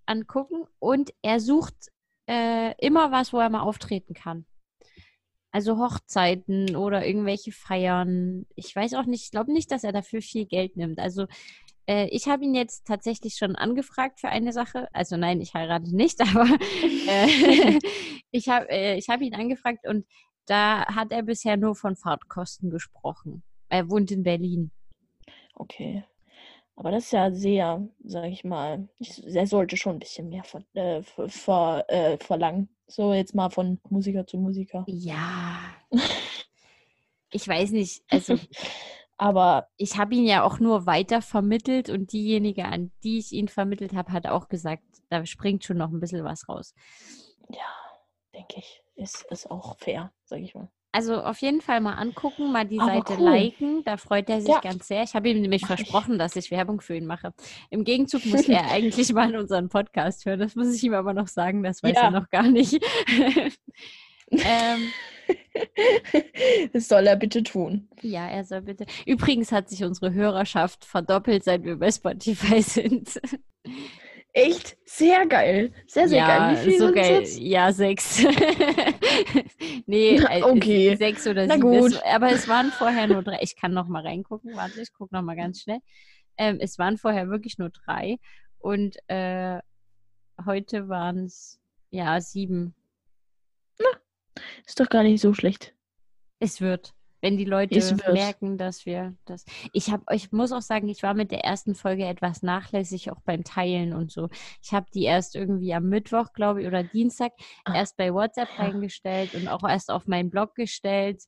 angucken und er sucht äh, immer was, wo er mal auftreten kann. Also Hochzeiten oder irgendwelche Feiern. Ich weiß auch nicht, ich glaube nicht, dass er dafür viel Geld nimmt. Also äh, ich habe ihn jetzt tatsächlich schon angefragt für eine Sache. Also nein, ich heirate nicht, aber äh, ich habe äh, ich hab ihn angefragt und da hat er bisher nur von Fahrtkosten gesprochen. Er wohnt in Berlin. Okay. Aber das ist ja sehr, sag ich mal, ich, er sollte schon ein bisschen mehr ver, äh, ver, äh, verlangen. So jetzt mal von Musiker zu Musiker. Ja. Ich weiß nicht, also Aber ich habe ihn ja auch nur weiter vermittelt und diejenige, an die ich ihn vermittelt habe, hat auch gesagt, da springt schon noch ein bisschen was raus. ja, denke ich, ist, ist auch fair, sag ich mal. Also auf jeden Fall mal angucken, mal die Aber Seite cool. liken, da freut er sich Ja. ganz sehr. Ich habe ihm nämlich Mach ich. versprochen, dass ich Werbung für ihn mache. Im Gegenzug muss er eigentlich mal in unseren Podcast hören. Das muss ich ihm aber noch sagen, das weiß Ja. er noch gar nicht. ähm, das soll er bitte tun. ja, er soll bitte. Übrigens hat sich unsere Hörerschaft verdoppelt, seit wir bei Spotify sind. Echt sehr geil. Sehr, sehr ja, geil. Wie viel so geil. Ja, sechs. nee, Na, äh, okay. sechs oder Na sieben. Gut. aber es waren vorher nur drei. Ich kann noch mal reingucken. Warte, ich gucke noch mal ganz schnell. Ähm, es waren vorher wirklich nur drei. Und äh, heute waren es ja sieben. Ist doch gar nicht so schlecht. Es wird. Wenn die Leute merken, dass wir das. Ich habe, ich muss auch sagen, ich war mit der ersten Folge etwas nachlässig, auch beim Teilen und so. Ich habe die erst irgendwie am Mittwoch, glaube ich, oder Dienstag Ah. erst bei WhatsApp Ja. reingestellt und auch erst auf meinen Blog gestellt.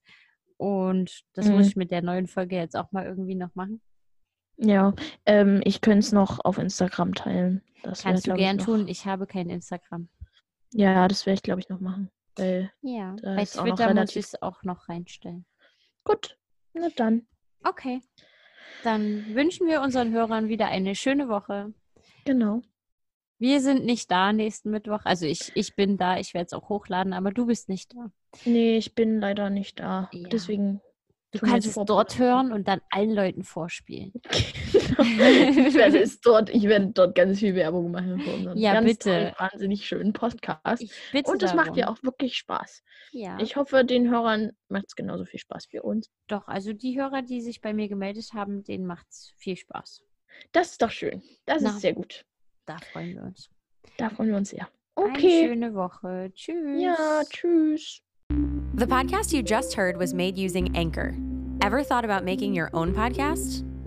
Und das Mhm. muss ich mit der neuen Folge jetzt auch mal irgendwie noch machen. Ja, ähm, ich könnte es noch auf Instagram teilen. Das wär, Kannst du glaub ich, gern noch, tun. Ich habe kein Instagram. Ja, das werde ich, glaube ich, noch machen. Weil, Ja, bei Twitter muss ich es auch noch reinstellen. Gut, na dann. Okay. Dann wünschen wir unseren Hörern wieder eine schöne Woche. Genau. Wir sind nicht da nächsten Mittwoch. Also ich, ich bin da, ich werde es auch hochladen, aber du bist nicht da. Nee, ich bin leider nicht da. Ja. Deswegen. Du kannst es dort hören und dann allen Leuten vorspielen. ich werde es dort, ich werde dort ganz viel Werbung machen für unseren Ja, ganz bitte. tollen, wahnsinnig schönen Podcast. Ich bitte Und es macht dir auch wirklich Spaß. Ja, Ich hoffe, den Hörern macht es genauso viel Spaß wie uns. doch. Also die Hörer, die sich bei mir gemeldet haben, denen macht es viel Spaß. Das ist doch schön. Das Na. ist sehr gut. Da freuen wir uns. Da freuen wir uns sehr. Eine Okay. schöne Woche. Tschüss. Ja, tschüss. The podcast you just heard was made using Anchor. Ever thought about making your own podcast?